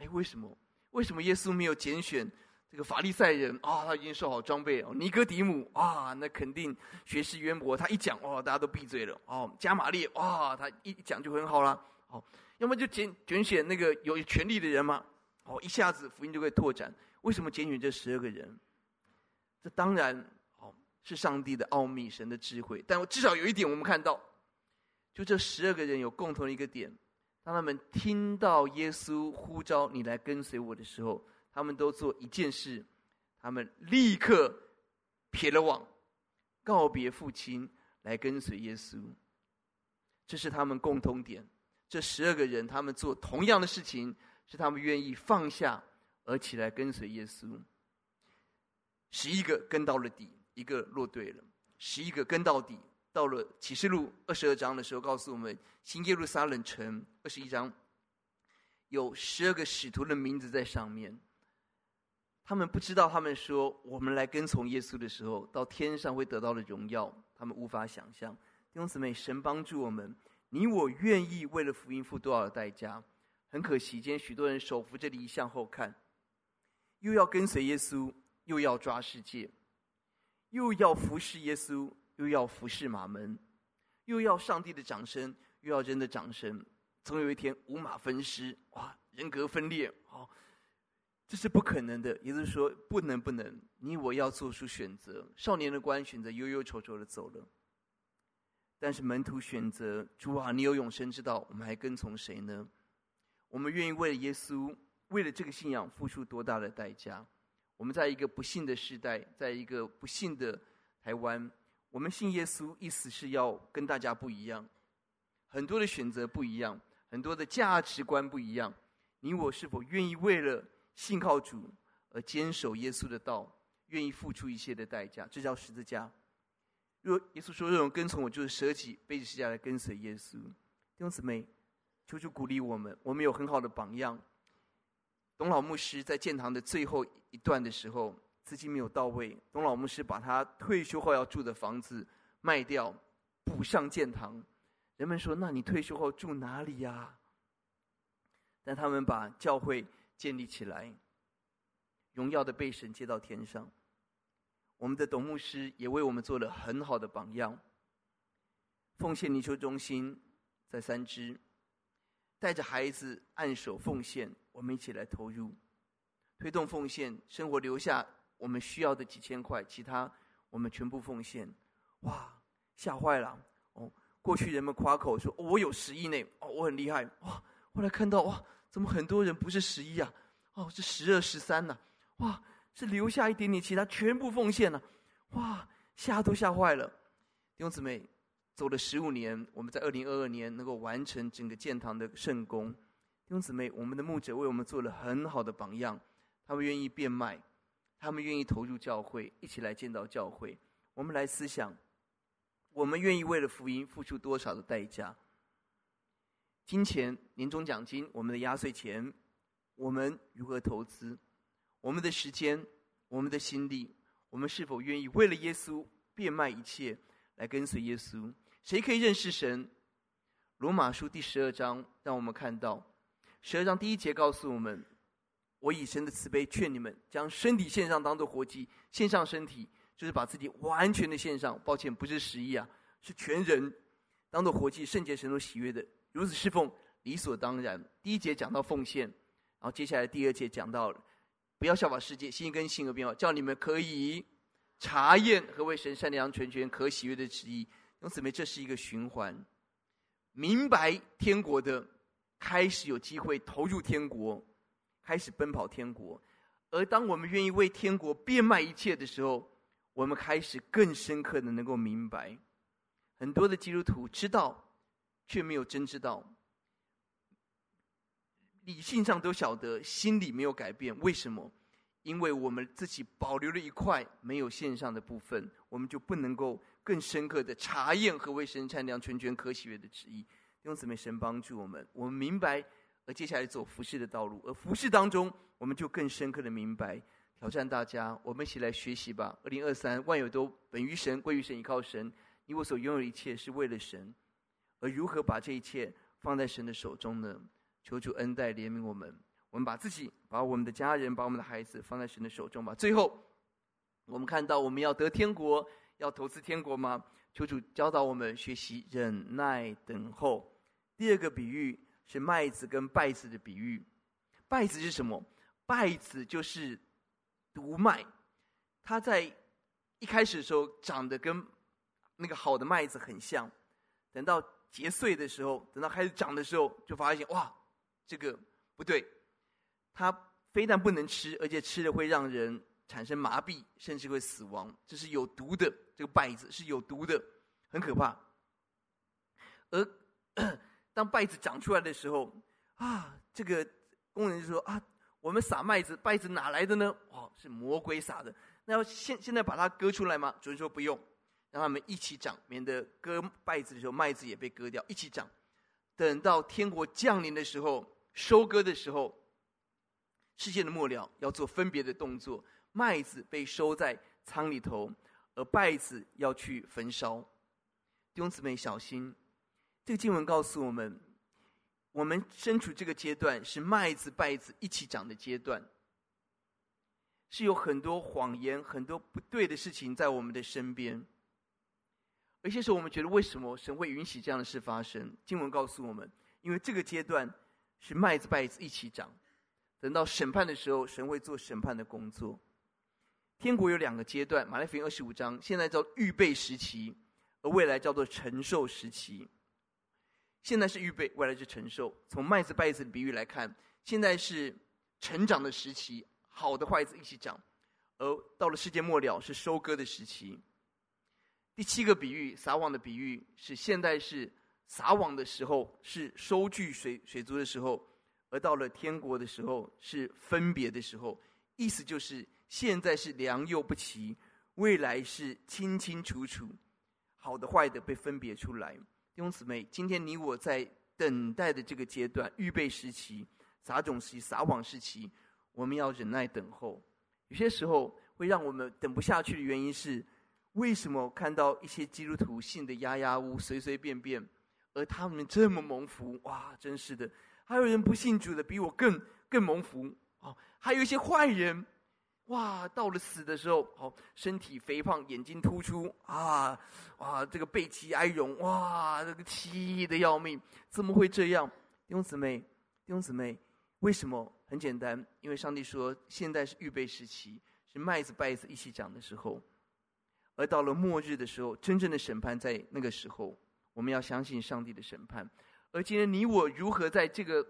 哎，为什么？为什么耶稣没有拣选这个法利赛人啊？他已经受好装备哦，尼哥底母啊，那肯定学识渊博，他一讲哦，大家都闭嘴了哦。加玛列哇，他一讲就很好了哦。要么就拣拣选那个有权力的人嘛，哦，一下子福音就会拓展。为什么拣选这十二个人？这当然哦是上帝的奥秘，神的智慧。但至少有一点，我们看到。就这十二个人有共同的一个点，当他们听到耶稣呼召你来跟随我的时候，他们都做一件事，他们立刻撇了网，告别父亲，来跟随耶稣。这是他们共同点。这十二个人，他们做同样的事情，是他们愿意放下而起来跟随耶稣。十一个跟到了底，一个落队了，十一个跟到底。到了启示录二十二章的时候，告诉我们新耶路撒冷城二十一章有十二个使徒的名字在上面。他们不知道，他们说我们来跟从耶稣的时候，到天上会得到的荣耀，他们无法想象。弟兄姊妹，神帮助我们，你我愿意为了福音付多少的代价？很可惜，今天许多人手扶着犁向后看，又要跟随耶稣，又要抓世界，又要服侍耶稣。又要服侍马门，又要上帝的掌声，又要人的掌声，总有一天五马分尸，哇，人格分裂，哦，这是不可能的。也就是说，不能不能，你我要做出选择。少年的官选择忧忧愁愁的走了，但是门徒选择主啊，你有永生之道，我们还跟从谁呢？我们愿意为了耶稣，为了这个信仰付出多大的代价？我们在一个不幸的时代，在一个不幸的台湾。我们信耶稣，意思是要跟大家不一样，很多的选择不一样，很多的价值观不一样。你我是否愿意为了信靠主而坚守耶稣的道，愿意付出一切的代价？这叫十字架。若耶稣说：“这种跟从我，就是舍己背起十字架来跟随耶稣。”弟兄姊妹，求主鼓励我们，我们有很好的榜样。董老牧师在建堂的最后一段的时候。资金没有到位，董老牧师把他退休后要住的房子卖掉，补上建堂。人们说：“那你退休后住哪里呀？”但他们把教会建立起来，荣耀的被神接到天上。我们的董牧师也为我们做了很好的榜样。奉献灵修中心在三芝，带着孩子按手奉献，我们一起来投入，推动奉献，生活留下。我们需要的几千块，其他我们全部奉献。哇，吓坏了！哦，过去人们夸口说，我有十亿内，哦，我很厉害。哇，后来看到哇，怎么很多人不是十一啊？哦，是十二、十三呐。哇，是留下一点点，其他全部奉献了。哇，吓都吓坏了。弟兄姊妹，走了十五年，我们在二零二二年能够完成整个建堂的圣工。弟兄姊妹，我们的牧者为我们做了很好的榜样，他们愿意变卖。他们愿意投入教会，一起来建造教会。我们来思想，我们愿意为了福音付出多少的代价？金钱、年终奖金、我们的压岁钱，我们如何投资？我们的时间、我们的心力，我们是否愿意为了耶稣变卖一切来跟随耶稣？谁可以认识神？罗马书第十二章让我们看到，十二章第一节告诉我们。我以神的慈悲劝你们，将身体献上，当做活祭，献上身体就是把自己完全的献上。抱歉，不是十一啊，是全人，当做活祭，圣洁神所喜悦的，如此侍奉理所当然。第一节讲到奉献，然后接下来第二节讲到，不要效法世界，心跟性格变化，叫你们可以查验何为神善良、全全可喜悦的旨意。因此，这是一个循环，明白天国的，开始有机会投入天国。开始奔跑天国，而当我们愿意为天国变卖一切的时候，我们开始更深刻的能够明白，很多的基督徒知道，却没有真知道，理性上都晓得，心里没有改变。为什么？因为我们自己保留了一块没有献上的部分，我们就不能够更深刻的查验何为神善良、全全可喜悦的旨意。弟兄姊妹，神帮助我们，我们明白。而接下来走服侍的道路。而服侍当中，我们就更深刻的明白。挑战大家，我们一起来学习吧。二零二三，万有都本于神，归于神，依靠神。你我所拥有的一切是为了神，而如何把这一切放在神的手中呢？求主恩待怜悯我们。我们把自己、把我们的家人、把我们的孩子放在神的手中吧。最后，我们看到我们要得天国，要投资天国吗？求主教导我们学习忍耐等候。第二个比喻是麦子跟稗子的比喻。稗子是什么？稗子就是毒麦，它在一开始的时候长得跟那个好的麦子很像，等到结穗的时候，等到开始长的时候，就发现哇，这个不对。它非但不能吃，而且吃了会让人产生麻痹，甚至会死亡。这是有毒的，这个稗子是有毒的，很可怕。而当稗子长出来的时候，啊，这个工人就说啊，我们撒麦子，稗子哪来的呢？哦，是魔鬼撒的。那要现现在把它割出来吗？主人说不用，让他们一起长，免得割稗子的时候麦子也被割掉，一起长。等到天国降临的时候，收割的时候。世界的末了要做分别的动作，麦子被收在仓里头，而稗子要去焚烧。弟兄姊妹小心，这个经文告诉我们，我们身处这个阶段是麦子、稗子一起长的阶段，是有很多谎言、很多不对的事情在我们的身边。而且是我们觉得为什么神会允许这样的事发生？经文告诉我们，因为这个阶段是麦子、稗子一起长。等到审判的时候，神会做审判的工作。天国有两个阶段，马太福音二十五章，现在叫预备时期，而未来叫做承受时期。现在是预备，未来是承受。从麦子、稗子的比喻来看，现在是成长的时期，好的坏子一起长；而到了世界末了，是收割的时期。第七个比喻，撒网的比喻，是现在是撒网的时候，是收聚水水族的时候。而到了天国的时候，是分别的时候，意思就是现在是良莠不齐，未来是清清楚楚，好的坏的被分别出来。兄姊妹，今天你我在等待的这个阶段，预备时期、撒种时期、撒网时期，我们要忍耐等候。有些时候会让我们等不下去的原因是，为什么看到一些基督徒信的压压乌、随随便便，而他们这么蒙福？哇，真是的。还有人不信主的比我更更蒙福哦，还有一些坏人，哇，到了死的时候，哦，身体肥胖，眼睛突出啊，哇，这个背脊哀荣，哇，这个气的要命，怎么会这样？弟兄姊妹，弟兄姊妹，为什么？很简单，因为上帝说，现在是预备时期，是麦子稗子一起长的时候，而到了末日的时候，真正的审判在那个时候，我们要相信上帝的审判。而今天你我如何在这个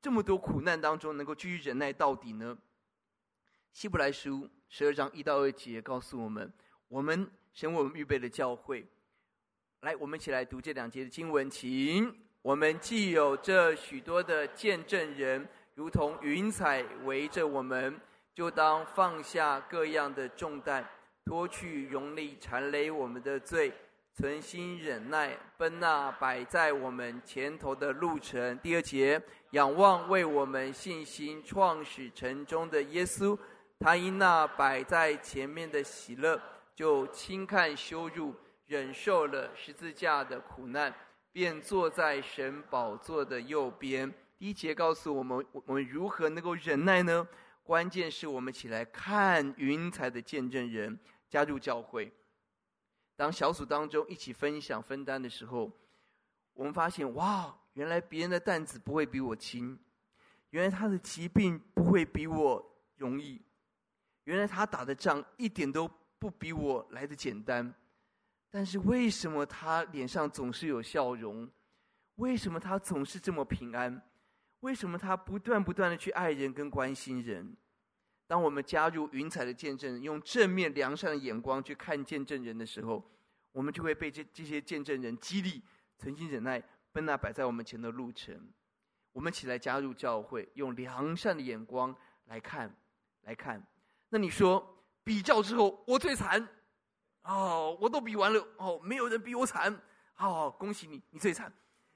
这么多苦难当中，能够继续忍耐到底呢？希伯来书十二章一到二节告诉我们：我们神为我们预备的教会。来，我们一起来读这两节的经文，请。我们既有这许多的见证人，如同云彩围着我们，就当放下各样的重担，脱去容易缠累我们的罪。存心忍耐，奔那摆在我们前头的路程。第二节，仰望为我们信心创始成终的耶稣，他因那摆在前面的喜乐，就轻看羞辱，忍受了十字架的苦难，便坐在神宝座的右边。第一节告诉我们，我们如何能够忍耐呢？关键是我们起来看云彩的见证人，加入教会。当小组当中一起分享分担的时候，我们发现哇，原来别人的担子不会比我轻，原来他的疾病不会比我容易，原来他打的仗一点都不比我来的简单。但是为什么他脸上总是有笑容？为什么他总是这么平安？为什么他不断不断的去爱人跟关心人？当我们加入云彩的见证，用正面良善的眼光去看见证人的时候，我们就会被这这些见证人激励，存心忍耐，奔那摆在我们前的路程。我们起来加入教会，用良善的眼光来看，来看。那你说比较之后，我最惨，哦，我都比完了，哦，没有人比我惨，好，恭喜你，你最惨。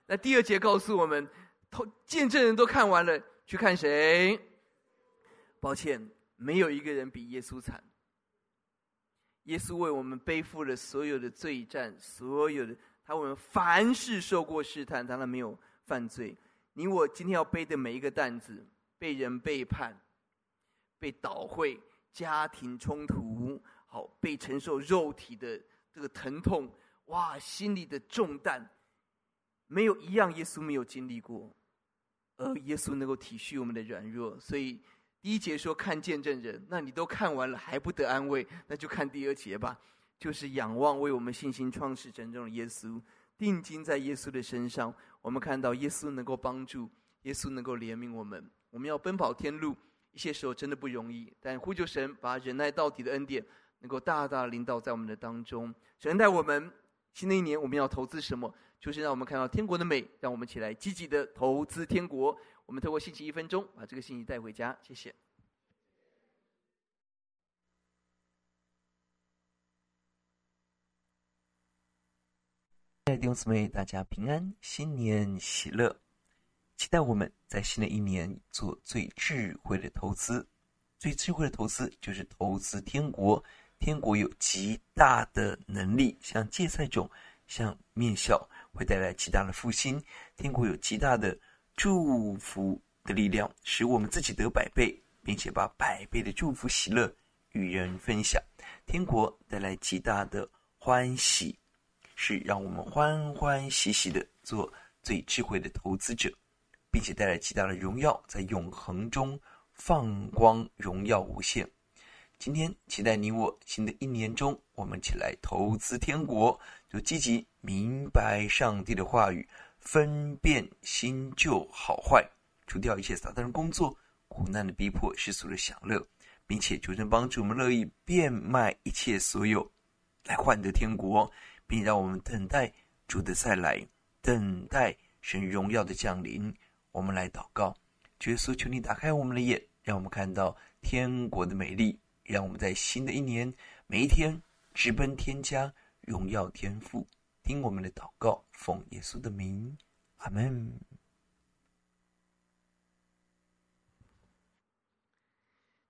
那第二节告诉我们，头见证人都看完了，去看谁？抱歉，没有一个人比耶稣惨。耶稣为我们背负了所有的罪债，所有的他为我们凡事受过试探，当然没有犯罪。你我今天要背的每一个担子，被人背叛，被倒会，家庭冲突，好，被承受肉体的这个疼痛，哇，心里的重担，没有一样耶稣没有经历过，而耶稣能够体恤我们的软弱，所以。第一节说看见证人，那你都看完了还不得安慰，那就看第二节吧。就是仰望为我们信心创始成终的耶稣，定睛在耶稣的身上，我们看到耶稣能够帮助，耶稣能够怜悯我们。我们要奔跑天路，一些时候真的不容易，但呼求神把忍耐到底的恩典，能够大大领导在我们的当中。神带我们新的一年，我们要投资什么？就是让我们看到天国的美，让我们起来积极的投资天国。我们透过信息一分钟，把这个信息带回家。谢谢。弟兄姊妹，大家平安，新年喜乐！期待我们在新的一年做最智慧的投资。最智慧的投资就是投资天国。天国有极大的能力，像芥菜种，像面酵，会带来极大的复兴。天国有极大的。祝福的力量使我们自己得百倍，并且把百倍的祝福喜乐与人分享。天国带来极大的欢喜，是让我们欢欢喜喜的做最智慧的投资者，并且带来极大的荣耀，在永恒中放光，荣耀无限。今天期待你我新的一年中，我们起来投资天国，就积极明白上帝的话语。分辨新旧好坏，除掉一切撒旦的工作、苦难的逼迫、世俗的享乐，并且求神帮助我们乐意变卖一切所有，来换得天国，并让我们等待主的再来，等待神荣耀的降临。我们来祷告，耶稣，求你打开我们的眼，让我们看到天国的美丽，让我们在新的一年每一天直奔天家，荣耀天父。听我们的祷告，奉耶稣的名，阿门。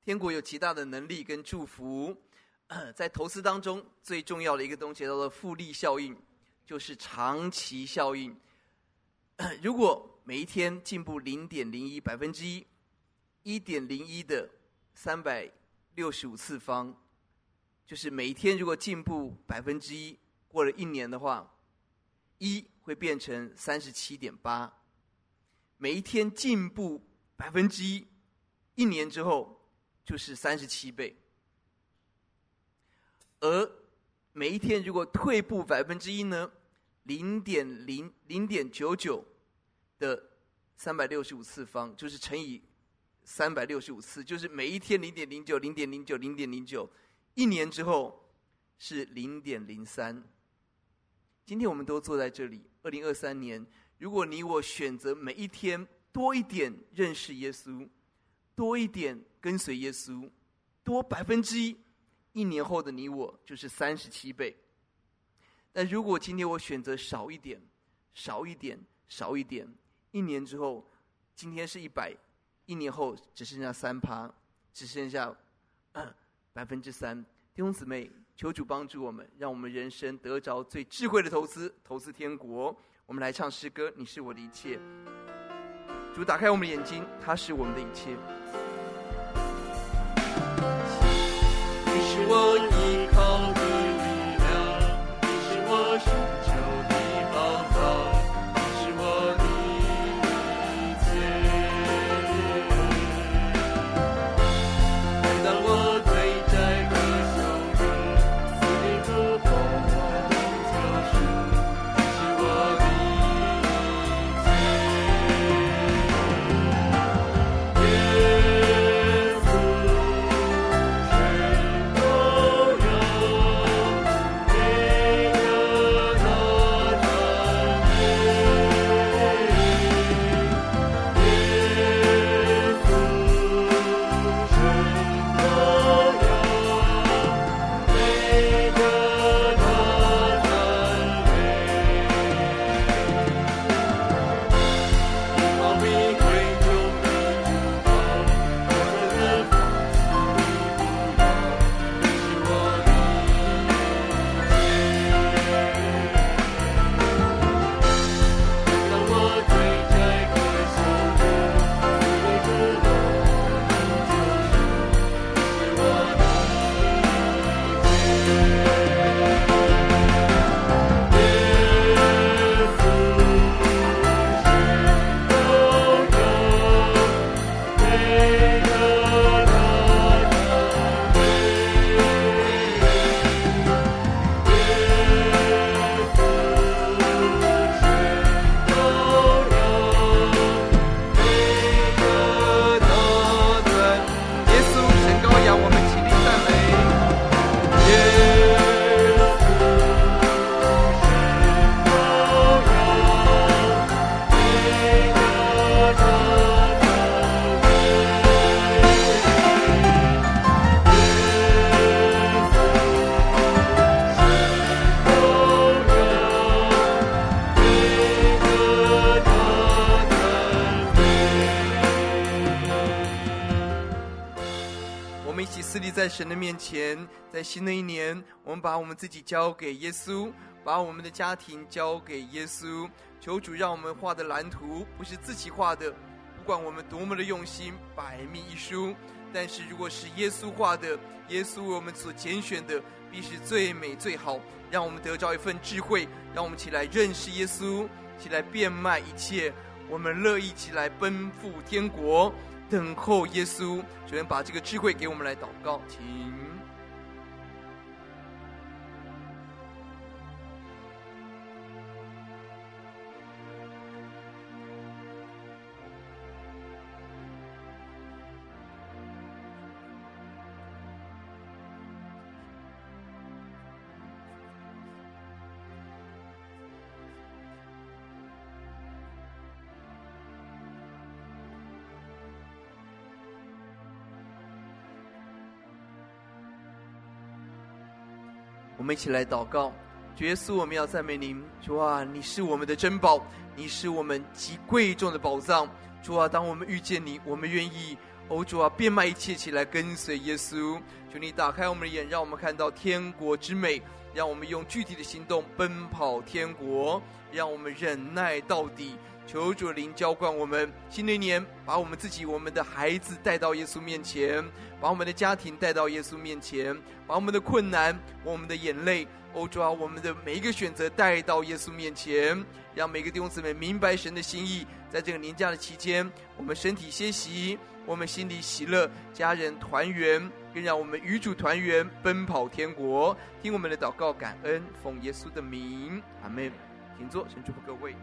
天国有极大的能力跟祝福，在投资当中最重要的一个东西叫做复利效应，就是长期效应。如果每一天进步零点零一百分之一，一点零一的三百六十五次方，就是每一天如果进步百分之一。过了一年的话，一会变成三十七点八，每一天进步百分之一，一年之后就是三十七倍。而每一天如果退步百分之一呢，零点零零点九九的三百六十五次方，就是乘以三百六十五次，就是每一天零点零九零点零九零点零九，一年之后是零点零三。今天我们都坐在这里。二零二三年，如果你我选择每一天多一点认识耶稣，多一点跟随耶稣，多百分之一，一年后的你我就是三十七倍。但如果今天我选择少一点，少一点，少一点，一年之后，今天是一百，一年后只剩下三趴，只剩下百分之三。弟兄姊妹。求主帮助我们，让我们人生得着最智慧的投资，投资天国。我们来唱诗歌，你是我的一切。主打开我们的眼睛，他是我们的一切。你是我神的面前，在新的一年，我们把我们自己交给耶稣，把我们的家庭交给耶稣。求主让我们画的蓝图不是自己画的，不管我们多么的用心，百密一疏。但是如果是耶稣画的，耶稣为我们所拣选的，必是最美最好。让我们得着一份智慧，让我们起来认识耶稣，起来变卖一切。我们乐意起来奔赴天国，等候耶稣。主人把这个智慧给我们来祷告，请。们一起来祷告，主耶稣，我们要赞美您。主啊，你是我们的珍宝，你是我们极贵重的宝藏。主啊，当我们遇见你，我们愿意，哦，主啊，变卖一切起来跟随耶稣。求你打开我们的眼，让我们看到天国之美，让我们用具体的行动奔跑天国，让我们忍耐到底。求主灵浇灌我们，新的一年，把我们自己、我们的孩子带到耶稣面前，把我们的家庭带到耶稣面前，把我们的困难、我们的眼泪，哦，主啊，我们的每一个选择带到耶稣面前，让每个弟兄姊妹明白神的心意。在这个年假的期间，我们身体歇息，我们心里喜乐，家人团圆，更让我们与主团圆，奔跑天国。听我们的祷告，感恩，奉耶稣的名，阿门。请坐，神祝福各位。